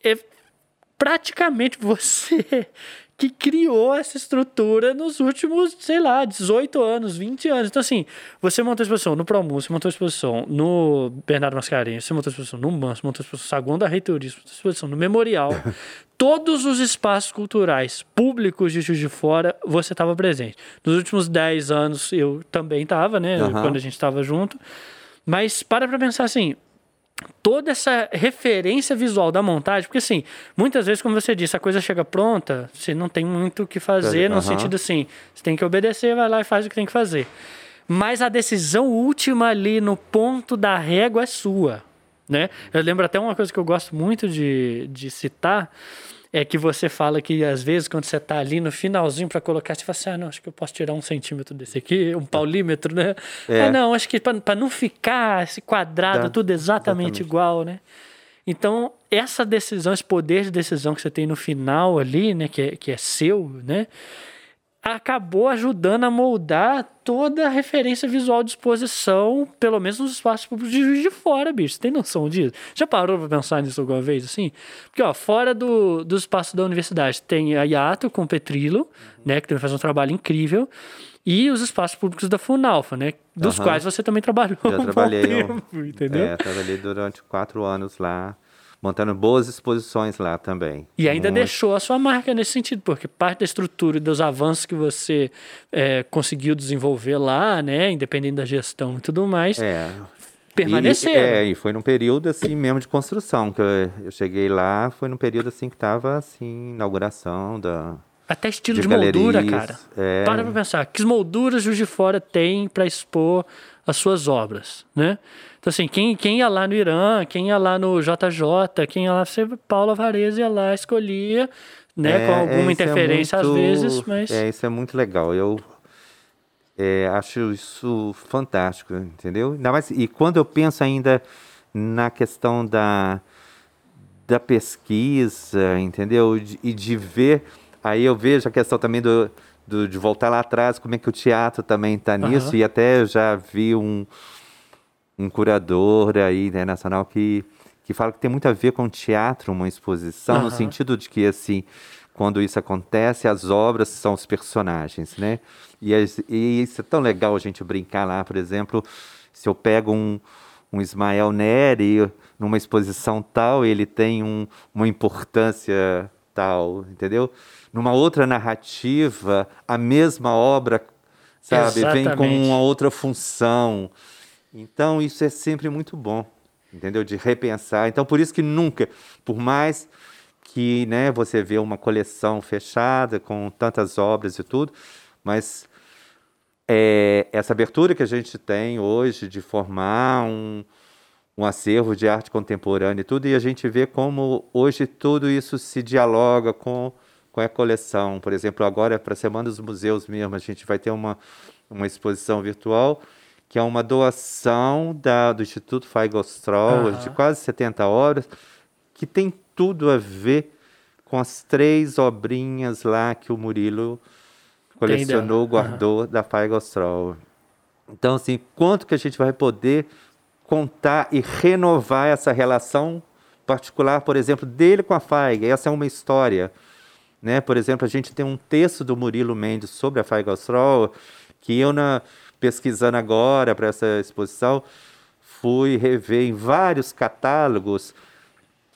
Speaker 1: é praticamente você que criou essa estrutura nos últimos, sei lá, 18 anos, 20 anos. Então, assim, você montou exposição no Promu, você montou exposição no Bernardo Mascarenhas, você montou exposição no Manso, montou exposição no Saguão da Reitoria, você montou exposição no Memorial. Todos os espaços culturais públicos de Juiz de Fora, você estava presente. Nos últimos 10 anos, eu também estava, né? Uhum. Quando a gente estava junto. Mas para pra pensar assim, toda essa referência visual da montagem, porque assim, muitas vezes, como você disse, a coisa chega pronta, você não tem muito o que fazer, no sentido assim, você tem que obedecer, vai lá e faz o que tem que fazer. Mas a decisão última ali no ponto da régua é sua. Né? Eu lembro até uma coisa que eu gosto muito de, de citar, é que você fala que às vezes quando você está ali no finalzinho para colocar, você fala assim, ah, não, acho que eu posso tirar um centímetro desse aqui, um paulímetro, né? É. Ah, não, acho que para não ficar esse quadrado Dá, tudo exatamente, exatamente igual, né? Então, essa decisão, esse poder de decisão que você tem no final ali, né, que é, que é seu, né? Acabou ajudando a moldar toda a referência visual de exposição, pelo menos nos espaços públicos de Juiz de Fora, bicho. Você tem noção disso? Já parou para pensar nisso alguma vez, assim? Porque, ó, fora do, do espaço da universidade, tem a IATO com o Petrilo, uhum. né, que também faz um trabalho incrível, e os espaços públicos da Funalfa, né, dos uhum. quais você também trabalhou
Speaker 2: Já um trabalhei, tempo, entendeu? É, trabalhei durante quatro anos lá montando boas exposições lá também.
Speaker 1: E ainda Muito. deixou a sua marca nesse sentido, porque parte da estrutura e dos avanços que você é, conseguiu desenvolver lá, né, independente da gestão e tudo mais, é. permaneceram.
Speaker 2: E, é, e foi num período assim mesmo de construção, que eu, eu cheguei lá, foi num período assim que estava assim, inauguração da
Speaker 1: até estilo de, de moldura, cara. É... Para pra pensar, que molduras Juiz de Fora tem para expor as suas obras, né? Então, assim, quem, quem ia lá no Irã, quem ia lá no JJ, quem ia lá, você, Paulo Alvarez ia lá, escolhia, né, é, com alguma é interferência é muito, às vezes, mas...
Speaker 2: É, isso é muito legal. Eu é, acho isso fantástico, entendeu? Ainda mais, e quando eu penso ainda na questão da, da pesquisa, entendeu? e de ver, aí eu vejo a questão também do, do, de voltar lá atrás, como é que o teatro também está nisso, uhum. e até eu já vi um um curador aí, né, nacional que, que fala que tem muito a ver com teatro, uma exposição, uhum. no sentido de que, assim, quando isso acontece, as obras são os personagens, né? E, e isso é tão legal a gente brincar lá, por exemplo, se eu pego um, um Ismael Neri numa exposição tal, ele tem um, uma importância tal, entendeu? Numa outra narrativa, a mesma obra, sabe, Exatamente. vem com uma outra função. Então, isso é sempre muito bom, entendeu? De repensar. Então, por isso que nunca, por mais que né, você vê uma coleção fechada com tantas obras e tudo, mas é, essa abertura que a gente tem hoje de formar um, um acervo de arte contemporânea e tudo, e a gente vê como hoje tudo isso se dialoga com, com a coleção. Por exemplo, agora para a Semana dos Museus mesmo, a gente vai ter uma, uma exposição virtual que é uma doação da, do Instituto Feigl-Stroll, uhum. de quase 70 horas, que tem tudo a ver com as três obrinhas lá que o Murilo colecionou, Entendeu? guardou da Feigl-Stroll. Então, assim, quanto que a gente vai poder contar e renovar essa relação particular, por exemplo, dele com a Feig? Essa é uma história. Né? Por exemplo, a gente tem um texto do Murilo Mendes sobre a Feigl-Stroll, que eu, na, pesquisando agora para essa exposição, fui rever em vários catálogos,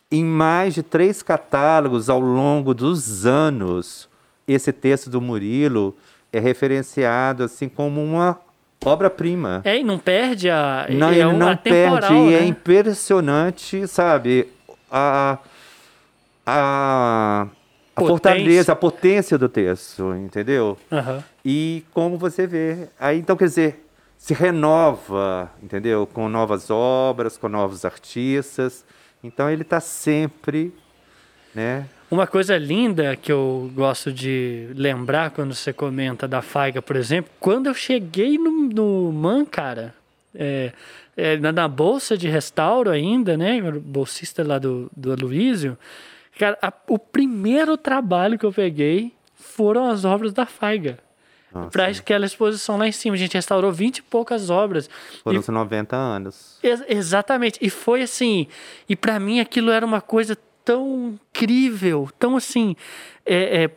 Speaker 2: em mais de três catálogos ao longo dos anos, esse texto do Murilo é referenciado assim como uma obra-prima.
Speaker 1: É, e não perde a.
Speaker 2: Não,
Speaker 1: é
Speaker 2: ele não perde, é né? é impressionante, sabe? A, a, a fortaleza, a potência do texto, entendeu?
Speaker 1: Uhum.
Speaker 2: E como você vê, aí então quer dizer, se renova, entendeu? Com novas obras, com novos artistas. Então ele está sempre, né?
Speaker 1: Uma coisa linda que eu gosto de lembrar quando você comenta da Faiga, por exemplo, quando eu cheguei no, no MAN, cara, é, é, na bolsa de restauro ainda, né? Bolsista lá do, do Aloysio, Cara, a, o primeiro trabalho que eu peguei foram as obras da Faiga. Para aquela exposição lá em cima. A gente restaurou 20 e poucas obras.
Speaker 2: Foram os 90 anos.
Speaker 1: Ex exatamente. E foi assim. E para mim aquilo era uma coisa tão incrível, tão assim. É, é,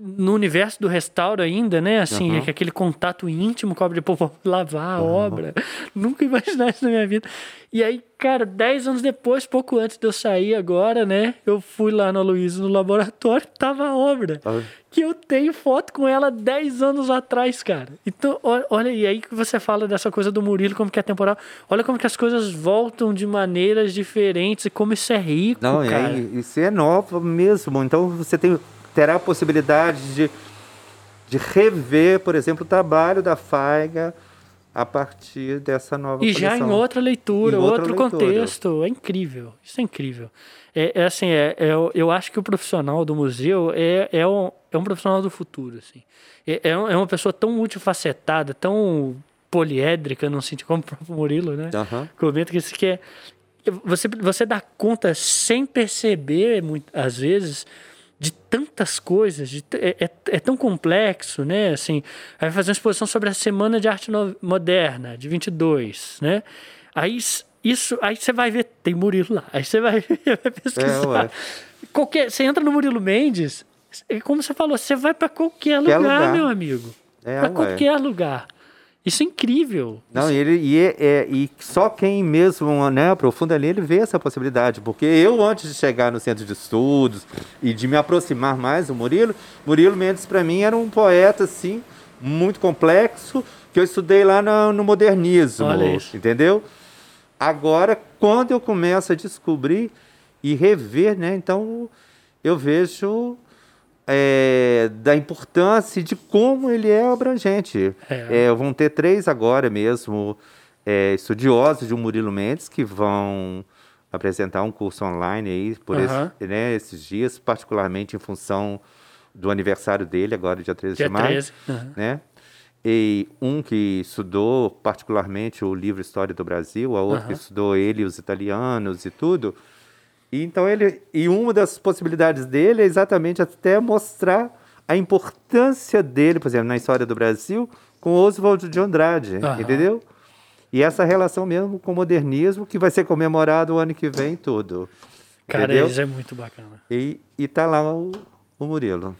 Speaker 1: no universo do restauro ainda, né? Assim, uhum. aquele contato íntimo com a obra, pô, vou lavar a uhum. obra. Nunca imaginei isso na minha vida. E aí, cara, dez anos depois, pouco antes de eu sair agora, né? Eu fui lá no Luiz no laboratório, tava a obra. Uhum. Que eu tenho foto com ela dez anos atrás, cara. Então, olha, e aí que você fala dessa coisa do Murilo, como que é temporal. Olha como que as coisas voltam de maneiras diferentes e como isso é rico, Não, cara.
Speaker 2: É, isso é novo mesmo. Então, você tem terá a possibilidade de, de rever, por exemplo, o trabalho da Faiga a partir dessa nova
Speaker 1: E coleção. já em outra leitura, em outro outra contexto. É incrível. Isso é incrível. É, é assim, é, é, eu acho que o profissional do museu é, é, um, é um profissional do futuro. Assim. É, é, é uma pessoa tão multifacetada, tão poliédrica, não sentido como o próprio Murilo, né? Uhum. Comenta que isso que é. Você, você dá conta sem perceber, muito, às vezes, de tantas coisas, de, é, é, é, tão complexo, né? Assim, vai fazer uma exposição sobre a Semana de Arte Moderna, de 22, né? Aí isso, aí você vai ver, tem Murilo lá, aí você vai, vai pesquisar. É, qualquer, você entra no Murilo Mendes, como você falou, você vai para qualquer, qualquer lugar, lugar, meu amigo. É, para qualquer lugar. Isso é incrível.
Speaker 2: Não,
Speaker 1: Isso...
Speaker 2: E, ele, e, é, é, e só quem mesmo né, aprofunda ali, ele vê essa possibilidade. Porque eu, antes de chegar no centro de estudos e de me aproximar mais do Murilo, Murilo Mendes, para mim, era um poeta, assim, muito complexo, que eu estudei lá no, no modernismo, entendeu? Agora, quando eu começo a descobrir e rever, né, então eu vejo é, da importância de como ele é abrangente. É. É, vão ter três agora mesmo é, estudiosos de Murilo Mendes que vão apresentar um curso online aí por esse, né, esses dias, particularmente em função do aniversário dele, agora dia 13 dia de maio. 13. Uhum. Né? E um que estudou particularmente o livro História do Brasil, a uhum. que estudou ele, os italianos e tudo. E então ele e uma das possibilidades dele é exatamente até mostrar a importância dele, por exemplo, na história do Brasil, com Oswald de Andrade, uhum. entendeu? E essa relação mesmo com o modernismo que vai ser comemorado o ano que vem tudo.
Speaker 1: Cara, entendeu? isso é muito bacana.
Speaker 2: E, e tá lá o, o Murilo.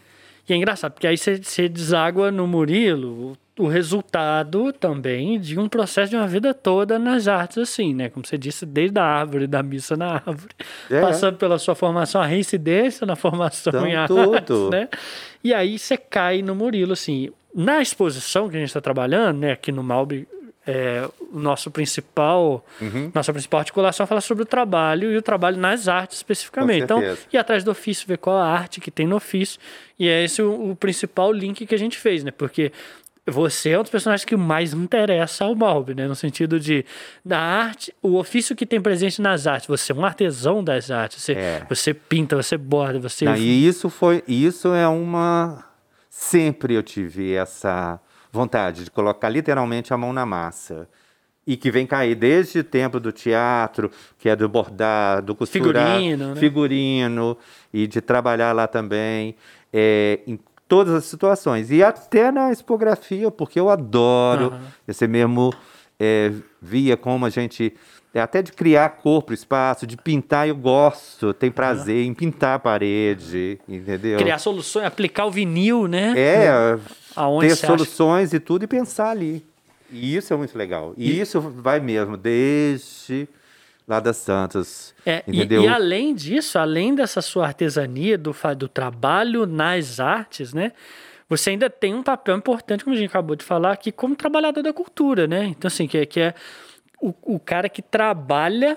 Speaker 1: E é engraçado, porque aí você deságua no Murilo o resultado também de um processo de uma vida toda nas artes, assim, né? Como você disse, desde a árvore, da missa na árvore, é. passando pela sua formação, a reincidência na formação então, em artes, né? E aí você cai no Murilo, assim. Na exposição que a gente está trabalhando, né, aqui no Malbe, é, o nosso principal, uhum. nossa principal articulação é falar sobre o trabalho e o trabalho nas artes especificamente. Então, ir atrás do ofício, ver qual a arte que tem no ofício. E é esse o, o principal link que a gente fez, né? Porque você é um dos personagens que mais interessa ao Malby, né? No sentido de da arte, o ofício que tem presente nas artes. Você é um artesão das artes. Você, é. você pinta, você borda, você.
Speaker 2: Não, e isso foi, isso é uma. Sempre eu tive essa vontade de colocar literalmente a mão na massa. E que vem cair desde o tempo do teatro, que é do bordar, do costurar, figurino, né? figurino e de trabalhar lá também. É, todas as situações. E até na expografia, porque eu adoro. Uhum. Você mesmo é, via como a gente. É, até de criar corpo, espaço, de pintar, eu gosto, tem prazer uhum. em pintar a parede, entendeu?
Speaker 1: Criar soluções, aplicar o vinil, né?
Speaker 2: É, Aonde ter soluções acha? e tudo e pensar ali. E isso é muito legal. E, e isso vai mesmo, desde lá das Santas. É, entendeu?
Speaker 1: E, e, além disso, além dessa sua artesania, do, do trabalho nas artes, né? Você ainda tem um papel importante, como a gente acabou de falar aqui, como trabalhador da cultura, né? Então, assim, que é, que é o, o cara que trabalha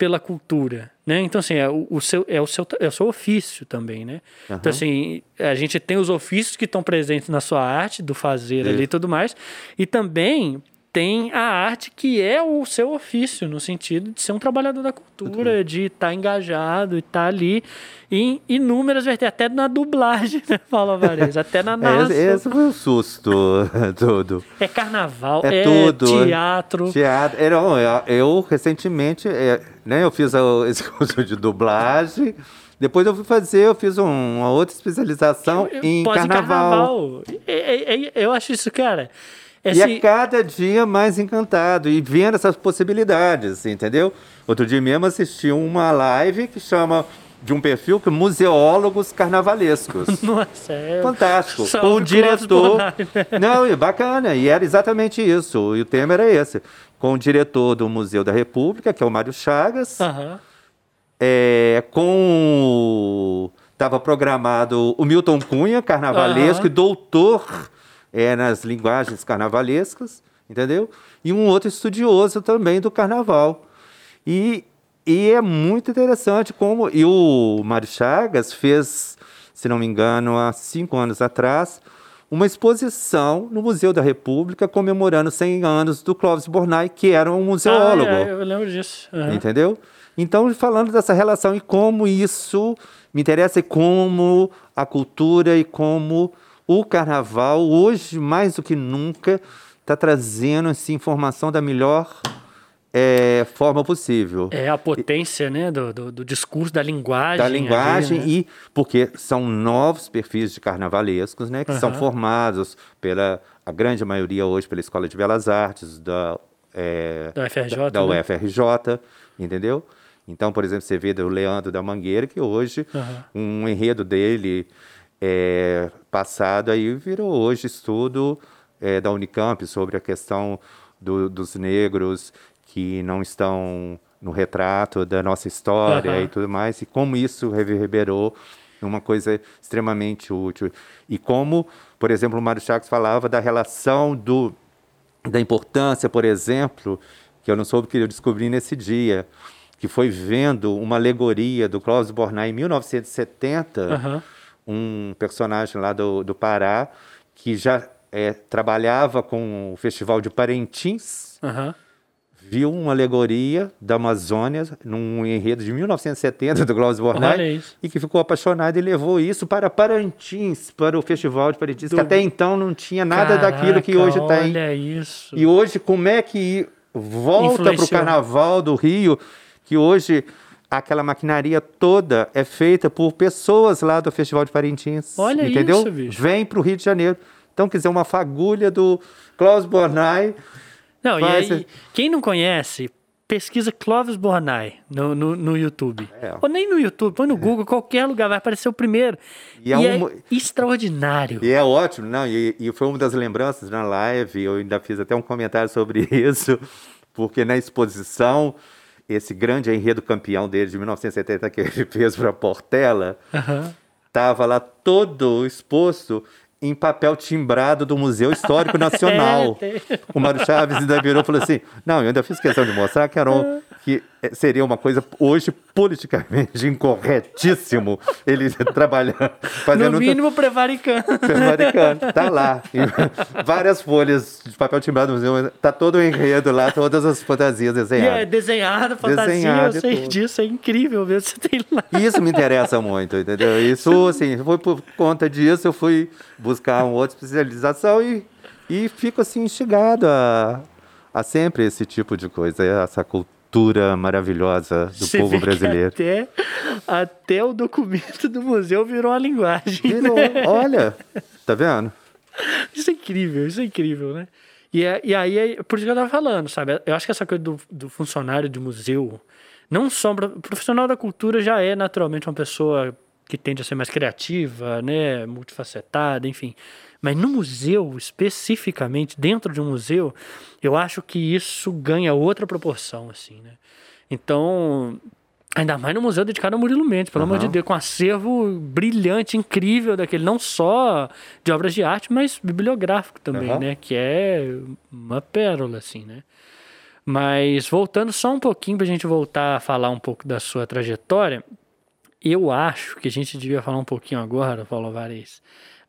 Speaker 1: pela cultura, né? Então assim é o, o, seu é o seu é o seu ofício também, né? Uhum. Então assim a gente tem os ofícios que estão presentes na sua arte do fazer ali e tudo mais e também tem a arte que é o seu ofício, no sentido de ser um trabalhador da cultura, de estar tá engajado e estar tá ali em inúmeras vertentes, até na dublagem, né, Paulo Alvarez? Até na narração.
Speaker 2: Esse, esse foi um susto, tudo.
Speaker 1: É carnaval, é, é tudo. teatro.
Speaker 2: Teatro. Eu, eu, eu recentemente, é, né, eu fiz esse curso de dublagem, depois eu fui fazer, eu fiz um, uma outra especialização eu, eu, em carnaval. carnaval.
Speaker 1: eu acho isso, cara
Speaker 2: esse... E a cada dia mais encantado e vendo essas possibilidades, entendeu? Outro dia mesmo assisti uma live que chama de um perfil que museólogos carnavalescos.
Speaker 1: Nossa, é.
Speaker 2: Fantástico. Com o diretor. Não, e bacana. E era exatamente isso. E o tema era esse. Com o diretor do Museu da República, que é o Mário Chagas.
Speaker 1: Aham.
Speaker 2: É, com. Estava programado o Milton Cunha, carnavalesco,
Speaker 1: Aham.
Speaker 2: e doutor é, nas linguagens carnavalescas, entendeu? E um outro estudioso também do carnaval. E, e é muito interessante como. E o Mário Chagas fez, se não me engano, há cinco anos atrás, uma exposição no Museu da República comemorando 100 anos do Clóvis Bornai, que era um museólogo.
Speaker 1: Ah, é, eu lembro disso. Aham.
Speaker 2: Entendeu? Então, falando dessa relação e como isso me interessa e como a cultura e como o carnaval, hoje, mais do que nunca, está trazendo essa informação da melhor eh, forma possível.
Speaker 1: É a potência, né, do, do, do discurso, da linguagem.
Speaker 2: da
Speaker 1: ali,
Speaker 2: linguagem
Speaker 1: né?
Speaker 2: e porque são novos perfis de carnavalescos, né, que são
Speaker 1: Aham.
Speaker 2: formados pela a grande maioria hoje pela Escola de Belas Artes da eh,
Speaker 1: Da UFRJ,
Speaker 2: da, da
Speaker 1: né?
Speaker 2: UFRJ, entendeu? Então, por exemplo, você vê do Leandro da Mangueira que hoje
Speaker 1: Aham.
Speaker 2: um enredo dele é, passado aí virou hoje estudo é, da Unicamp sobre a questão do- dos negros que não estão no retrato da nossa história
Speaker 1: Aham.
Speaker 2: e tudo mais, e como isso reverberou numa coisa extremamente útil. E como, por exemplo, o Mário Chagas falava da relação do, da importância, por exemplo, que eu não soube que eu descobri nesse dia, que foi vendo uma alegoria do Clóvis Bornai em 1970,
Speaker 1: Aham.
Speaker 2: Um personagem lá do, do Pará, que já eh, trabalhava com o Festival de Parintins,
Speaker 1: Aham.
Speaker 2: viu uma alegoria da Amazônia num enredo de 1970 do
Speaker 1: Olha
Speaker 2: Bornai e que ficou apaixonado e levou isso para Parintins, para o Festival de Parintins,
Speaker 1: Do-
Speaker 2: que até então não tinha nada daquilo que
Speaker 1: Caraca,
Speaker 2: hoje tem.
Speaker 1: Olha isso.
Speaker 2: E hoje, como é que volta para o. Carnaval do Rio, que hoje aquela maquinaria toda é feita por pessoas lá do Festival de Parintins.
Speaker 1: Olha
Speaker 2: entendeu?
Speaker 1: isso, bicho.
Speaker 2: Vem para o Rio de Janeiro. Então, quer dizer, uma fagulha do Klaus Bornai.
Speaker 1: Não, e aí, quem não conhece, pesquisa Clóvis Bornai no, no, no YouTube.
Speaker 2: É.
Speaker 1: Ou nem no YouTube, põe no Google, qualquer lugar, vai aparecer o primeiro.
Speaker 2: E
Speaker 1: E,
Speaker 2: é
Speaker 1: é,
Speaker 2: um-
Speaker 1: extraordinário.
Speaker 2: E é ótimo, não? E, e foi uma das lembranças na live, eu ainda fiz até um comentário sobre isso, porque na exposição, esse grande enredo campeão dele de 1970 que ele fez para Portela, estava lá todo exposto em papel timbrado do Museu Histórico Nacional.
Speaker 1: É, tem.
Speaker 2: O Mário Chaves ainda virou e falou assim: Não, eu ainda fiz questão de mostrar que, era um- que seria uma coisa hoje politicamente incorretíssimo ele trabalhando, fazendo
Speaker 1: No mínimo prevaricando.
Speaker 2: Prevaricando, tá lá. Várias folhas de papel timbrado tá todo o enredo lá, todas as fantasias
Speaker 1: E é
Speaker 2: desenhadas.
Speaker 1: desenhado, fantasia,
Speaker 2: Desenhado
Speaker 1: eu sei
Speaker 2: tudo.
Speaker 1: disso, é incrível mesmo. Você tem lá.
Speaker 2: Isso me interessa muito, entendeu? Isso, assim, foi por conta disso, eu fui buscar uma outra especialização e, e fico, assim, instigado a, a sempre esse tipo de coisa, essa cultura maravilhosa do
Speaker 1: Você
Speaker 2: povo brasileiro.
Speaker 1: Até, até o documento do museu virou a linguagem.
Speaker 2: Virou, olha, tá vendo?
Speaker 1: Isso é incrível, isso é incrível, né? E, é- e aí, é por isso que eu tava falando, sabe? Eu acho que essa coisa do, do funcionário de museu, não só o profissional da cultura já é naturalmente uma pessoa que tende a ser mais criativa, né, multifacetada, enfim. Mas no museu, especificamente dentro de um museu, eu acho que isso ganha outra proporção, assim, né? Então, Ainda mais no museu dedicado ao Murilo Mendes, pelo amor de. Deus, com um acervo brilhante, incrível daquele, não só de obras de arte, mas bibliográfico também,
Speaker 2: Aham.
Speaker 1: né? Que é uma pérola, assim, né? Mas voltando só um pouquinho para a gente voltar a falar um pouco da sua trajetória, eu acho que a gente devia falar um pouquinho agora, Paulo Alvarez,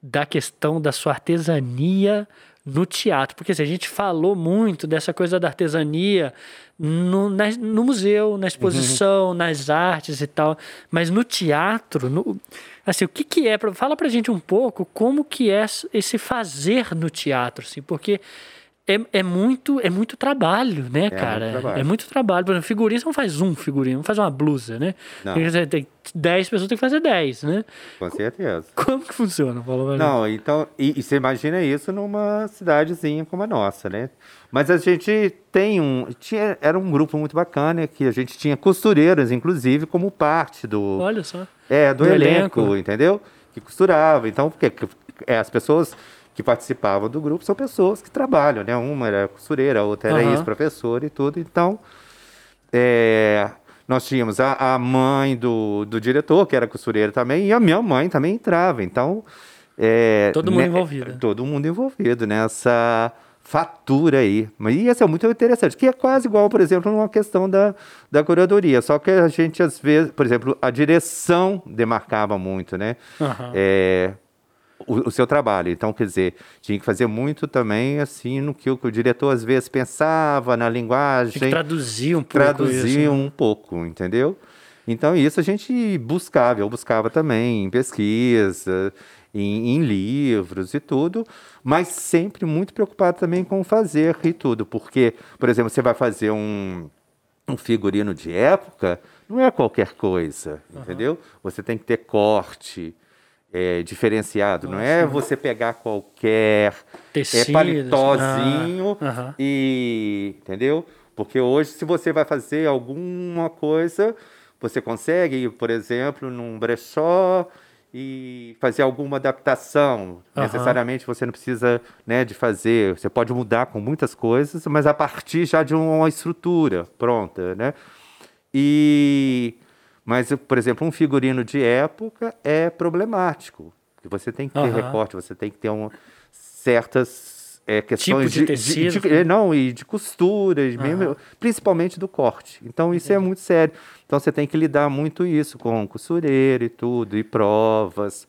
Speaker 1: da questão da sua artesania no teatro. Porque assim, a gente falou muito dessa coisa da artesania no, na- no museu, na exposição, nas artes e tal. Mas no teatro, no- assim, o que, que é? Fala pra gente um pouco como que é esse fazer no teatro, assim, porque é, é, muito, é muito trabalho, né,
Speaker 2: É
Speaker 1: cara?
Speaker 2: muito trabalho.
Speaker 1: É muito trabalho. Por exemplo, figurinha você não faz um figurino, não faz uma blusa, né?
Speaker 2: Não.
Speaker 1: Tem, que fazer- tem 10 pessoas, tem que fazer 10, né?
Speaker 2: Com certeza.
Speaker 1: Como que funciona? Mim.
Speaker 2: Não, então, e, e você imagina isso numa cidadezinha como a nossa, né? Mas a gente tem um. Tinha, era um grupo muito bacana que a gente tinha costureiras, inclusive, como parte do.
Speaker 1: Olha só.
Speaker 2: É, do,
Speaker 1: Do
Speaker 2: elenco,
Speaker 1: elenco.
Speaker 2: entendeu? Que costurava. Então, porque que- é, as pessoas que participavam do grupo são pessoas que trabalham, né? Uma era costureira, a outra era
Speaker 1: Aham.
Speaker 2: ex-professora e tudo. Então, é, nós tínhamos a, a mãe do, do diretor, que era costureira também, e a minha mãe também entrava. Então, é,
Speaker 1: Todo mundo
Speaker 2: né,
Speaker 1: envolvido.
Speaker 2: Todo mundo envolvido nessa fatura aí. Mas e isso é muito interessante, que é quase igual, por exemplo, numa questão da, da curadoria. Só que a gente, às vezes, por exemplo, a direção demarcava muito, né?
Speaker 1: Aham.
Speaker 2: É, o, o seu trabalho. Então, quer dizer, tinha que fazer muito também, assim, no que o, que o diretor às vezes pensava, na linguagem
Speaker 1: Tem que traduzir um pouco
Speaker 2: traduzir
Speaker 1: isso, né?
Speaker 2: um pouco, entendeu? Então, isso a gente buscava, eu buscava também em pesquisa, em, em livros e tudo, mas sempre muito preocupado também com fazer e tudo, porque, por exemplo, você vai fazer um, um figurino de época, não é qualquer coisa, entendeu? Você tem que ter corte. É, diferenciado, não é você pegar qualquer é,
Speaker 1: Tecidos,
Speaker 2: paletózinho
Speaker 1: ah, aham.
Speaker 2: e entendeu? Porque hoje, se você vai fazer alguma coisa, você consegue ir, por exemplo, num brechó e fazer alguma adaptação.
Speaker 1: Aham.
Speaker 2: Necessariamente você não precisa né, de fazer, você pode mudar com muitas coisas, mas a partir já de uma estrutura pronta, né? E mas, por exemplo, um figurino de época é problemático, porque você tem que ter
Speaker 1: Aham.
Speaker 2: recorte, você tem que ter uma, certas é, questões
Speaker 1: de tecido.
Speaker 2: é, não e de costuras, mesmo, principalmente do corte. Então isso é muito sério. Então você tem que lidar muito isso com costureira e tudo e provas.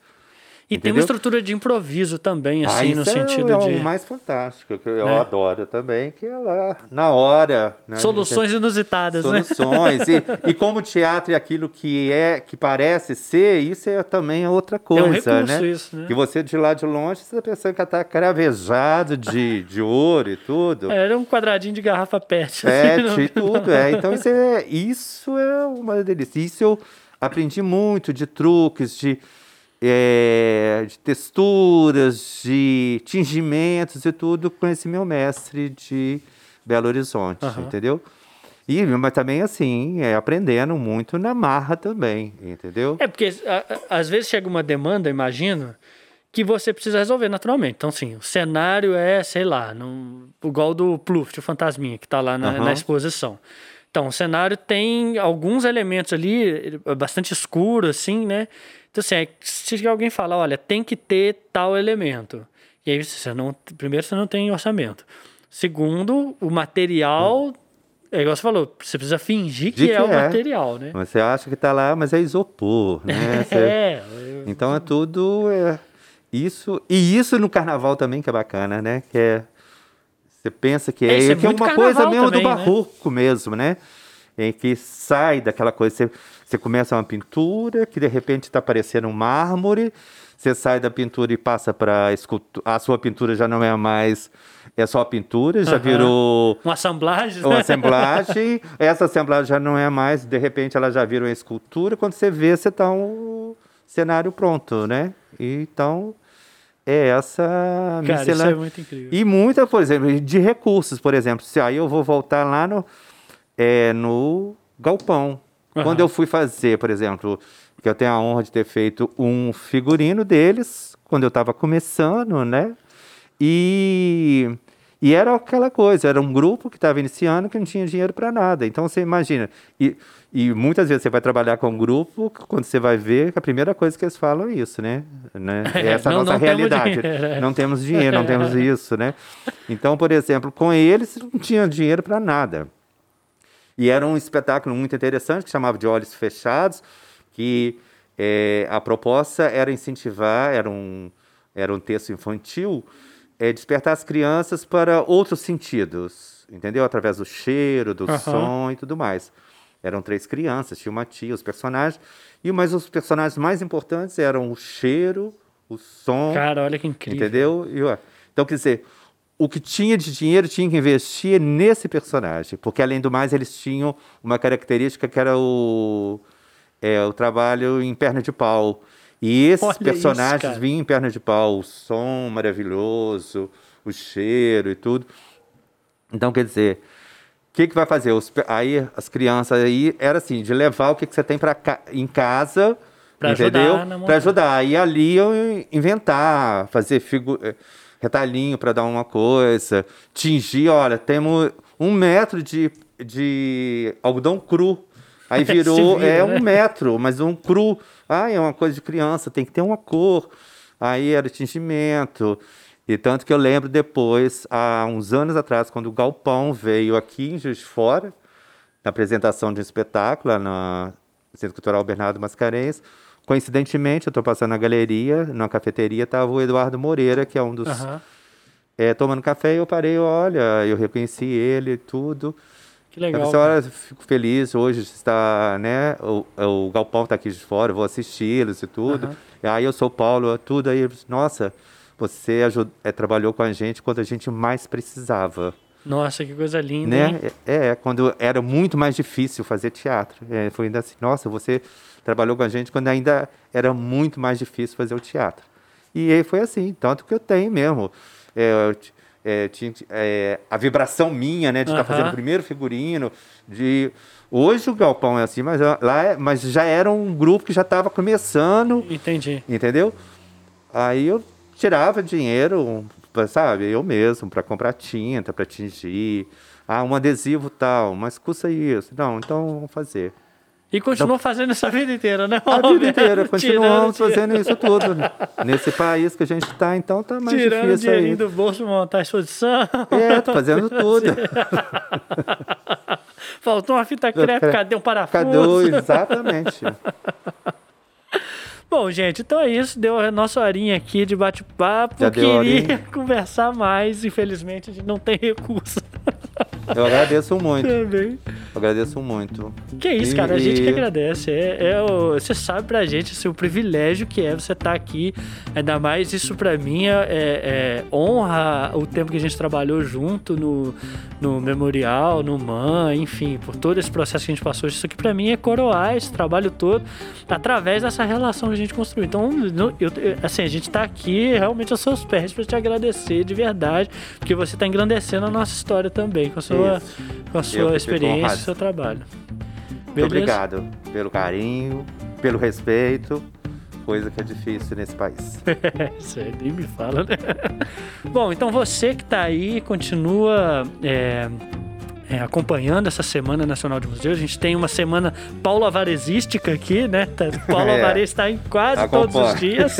Speaker 1: E tem uma
Speaker 2: entendeu?
Speaker 1: estrutura de improviso também,
Speaker 2: Ah,
Speaker 1: assim, no
Speaker 2: isso é,
Speaker 1: sentido
Speaker 2: é
Speaker 1: de
Speaker 2: o mais fantástico que eu
Speaker 1: Né?
Speaker 2: adoro também, que é lá na hora. né?
Speaker 1: soluções inusitadas, né?
Speaker 2: soluções. e, e como o teatro é aquilo que é, que parece ser, isso é também outra coisa,
Speaker 1: recurso
Speaker 2: né?
Speaker 1: isso, né?
Speaker 2: Que você de lá de longe, você tá pensando que está cravejado de, de ouro e tudo.
Speaker 1: É, Era um quadradinho de garrafa PET.
Speaker 2: Pet
Speaker 1: assim,
Speaker 2: e tudo, é. Então isso é, isso é uma delícia. Isso eu aprendi muito de truques, de, é, de texturas, de tingimentos e tudo com esse meu mestre de Belo Horizonte,
Speaker 1: Aham.
Speaker 2: entendeu? E, mas também assim, é, aprendendo muito na marra também, entendeu?
Speaker 1: É porque a- a- às vezes chega uma demanda, imagino, que você precisa resolver naturalmente. Então, sim, o cenário é, sei lá, num, igual do Pluft, o fantasminha, que está lá na,
Speaker 2: Aham.
Speaker 1: na exposição. Então, o cenário tem alguns elementos ali, é bastante escuro, assim, né? Então, assim, é, se alguém falar, olha, tem que ter tal elemento. E aí, você não, primeiro, você não tem orçamento. Segundo, o material, é igual você falou, você precisa fingir que,
Speaker 2: De
Speaker 1: é
Speaker 2: que
Speaker 1: o
Speaker 2: é.
Speaker 1: material, né?
Speaker 2: Você acha que está lá, mas é isopor, né? Você-
Speaker 1: É,
Speaker 2: Então é tudo é, isso e isso no carnaval também que é bacana, né? Que é você pensa que
Speaker 1: É,
Speaker 2: é,
Speaker 1: isso é
Speaker 2: que é uma coisa mesmo
Speaker 1: também,
Speaker 2: do
Speaker 1: né?
Speaker 2: barroco mesmo, né? Em que sai daquela coisa, você, você começa uma pintura que de repente está parecendo um mármore, você sai da pintura e passa para escultura, a sua pintura já não é mais é só pintura, já
Speaker 1: Aham.
Speaker 2: virou
Speaker 1: Uma assemblagem,
Speaker 2: uma
Speaker 1: né?
Speaker 2: assemblagem, essa assemblagem já não é mais, de repente ela já vira uma escultura, quando você vê, você está um cenário pronto, né? E, então, é essa
Speaker 1: Cara, isso é
Speaker 2: miscelânea.
Speaker 1: muito incrível.
Speaker 2: E muita, por exemplo, de recursos, por exemplo, se aí eu vou voltar lá no, é, no galpão.
Speaker 1: Aham.
Speaker 2: Quando eu fui fazer, por exemplo, que eu tenho a honra de ter feito um figurino deles, quando eu estava começando, né? E, e era aquela coisa, era um grupo que estava iniciando que não tinha dinheiro para nada. Então você imagina. E, e muitas vezes você vai trabalhar com um grupo, quando você vai ver, a primeira coisa que eles falam é isso, né? né?
Speaker 1: É,
Speaker 2: Essa é a
Speaker 1: não-
Speaker 2: nossa
Speaker 1: não temos
Speaker 2: realidade.
Speaker 1: dinheiro, é.
Speaker 2: Não temos dinheiro, não temos isso, né? Então, por exemplo, com eles não tinha dinheiro para nada. E era um espetáculo muito interessante que chamava de Olhos Fechados, que eh, a proposta era incentivar, era um, era um texto infantil, eh, despertar as crianças para outros sentidos, entendeu? Através do cheiro, do
Speaker 1: Aham.
Speaker 2: som e tudo mais. Eram três crianças, tinha uma tia, os personagens, e mas os personagens mais importantes eram o cheiro, o som,
Speaker 1: Cara, olha que incrível.
Speaker 2: Entendeu? E, ó, então, quer dizer, o que tinha de dinheiro tinha que investir nesse personagem, porque além do mais eles tinham uma característica que era o, é, o trabalho em perna de pau. E esses
Speaker 1: Olha
Speaker 2: personagens
Speaker 1: isso,
Speaker 2: vinham em perna de pau, o som maravilhoso, o cheiro e tudo. Então, quer dizer, o que, que vai fazer? Os aí as crianças aí era assim, de levar o que, que você tem pra em casa,
Speaker 1: Pra
Speaker 2: entendeu? Para ajudar. E ali eu inventar, fazer figu eh, retalhinho para dar uma coisa, tingir, olha, temos um metro de, de algodão cru. Aí virou,
Speaker 1: vira,
Speaker 2: é
Speaker 1: né?
Speaker 2: um metro, mas um cru. Ah, é uma coisa de criança, tem que ter uma cor. Aí era tingimento. E tanto que eu lembro depois, há uns anos atrás, quando o Galpão veio aqui em Juiz de Fora, na apresentação de um espetáculo no Centro Cultural Bernardo Mascarenhas. Coincidentemente, eu estou passando na galeria, numa cafeteria, estava o Eduardo Moreira, que é um dos.
Speaker 1: Aham.
Speaker 2: é, tomando café, e eu parei, olha, eu reconheci ele e tudo.
Speaker 1: Que
Speaker 2: Eu
Speaker 1: legal.
Speaker 2: pensei, olha, fico feliz, hoje está, né, o, o Galpão está aqui de fora, eu vou assisti-los e tudo.
Speaker 1: Aham.
Speaker 2: E aí eu sou Paulo, tudo, aí, eu nossa, você ajud- é, trabalhou com a gente quando a gente mais precisava.
Speaker 1: Nossa, que coisa linda.
Speaker 2: Né? É, é, quando era muito mais difícil fazer teatro. É, foi ainda assim, nossa, você trabalhou com a gente quando ainda era muito mais difícil fazer o teatro. E aí foi assim, tanto que eu tenho mesmo. É, eu é, tinha, é, a vibração minha, né, de estar fazendo o primeiro figurino, de hoje o galpão é assim, mas lá é- mas já era um grupo que já estava começando,
Speaker 1: Entendi.
Speaker 2: entendeu? Aí eu tirava dinheiro, sabe, eu mesmo, para comprar tinta, para tingir. Ah, um adesivo tal, mas custa isso. Não, então vamos fazer.
Speaker 1: E continuou fazendo isso a vida inteira, né?
Speaker 2: A vida inteira, continuamos
Speaker 1: Tirando-
Speaker 2: fazendo isso tudo. Nesse país que a gente está, então tá mais
Speaker 1: Tirando
Speaker 2: difícil
Speaker 1: dinheirinho
Speaker 2: aí.
Speaker 1: do bolso, montar a exposição.
Speaker 2: É, fazendo tudo.
Speaker 1: Faltou uma fita crepe, cadê um parafuso?
Speaker 2: Cadê? Exatamente.
Speaker 1: Bom, gente, então é isso. Deu a nossa horinha aqui de bate-papo. Queria conversar mais. Infelizmente, a gente não tem recurso
Speaker 2: Eu agradeço muito.
Speaker 1: também.
Speaker 2: Agradeço muito.
Speaker 1: Que isso,
Speaker 2: E-
Speaker 1: cara. A gente que
Speaker 2: e-
Speaker 1: agradece. É, é o- você sabe pra gente assim, o privilégio que é você estar aqui. Ainda mais isso pra mim é, é- honra o tempo que a gente trabalhou junto no, no Memorial, no MAN, enfim, por todo esse processo que a gente passou. Isso aqui pra mim é coroar esse trabalho todo através dessa relação que a gente construiu. Então, eu- eu- assim, a gente tá aqui realmente aos seus pés pra te agradecer de verdade, porque você tá engrandecendo a nossa história também com a sua,
Speaker 2: Isso.
Speaker 1: com a sua experiência, seu trabalho.
Speaker 2: Muito obrigado pelo carinho, pelo respeito, coisa que é difícil nesse país.
Speaker 1: Isso aí nem me fala, né? Bom, então você que tá aí, continua é, é, acompanhando essa Semana Nacional de Museus. A gente tem uma semana Paulo Avaresística aqui, né? Tá- Paulo
Speaker 2: É.
Speaker 1: Avares está em quase todos os dias.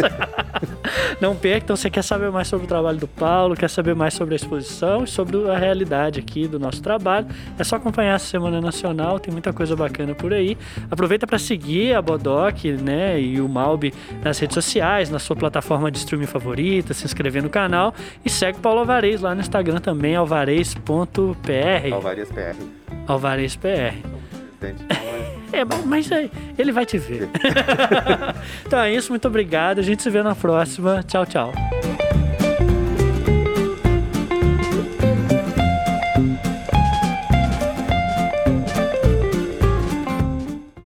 Speaker 1: Não perca. Então, você quer saber mais sobre o trabalho do Paulo, quer saber mais sobre a exposição e sobre a realidade aqui do nosso trabalho, é só acompanhar essa Semana Nacional, tem muita coisa bacana por aí. Aproveita para seguir a Bodoc, né, e o Malbi nas redes sociais, na sua plataforma de streaming favorita, se inscrever no canal e segue o Paulo Alvarez lá no Instagram também, alvarez.pr.
Speaker 2: Alvarias PR.
Speaker 1: AlvarezPR.
Speaker 2: Entende?
Speaker 1: É, mas- mas ele vai te ver. então é isso, muito obrigado. A gente se vê na próxima. Tchau, tchau.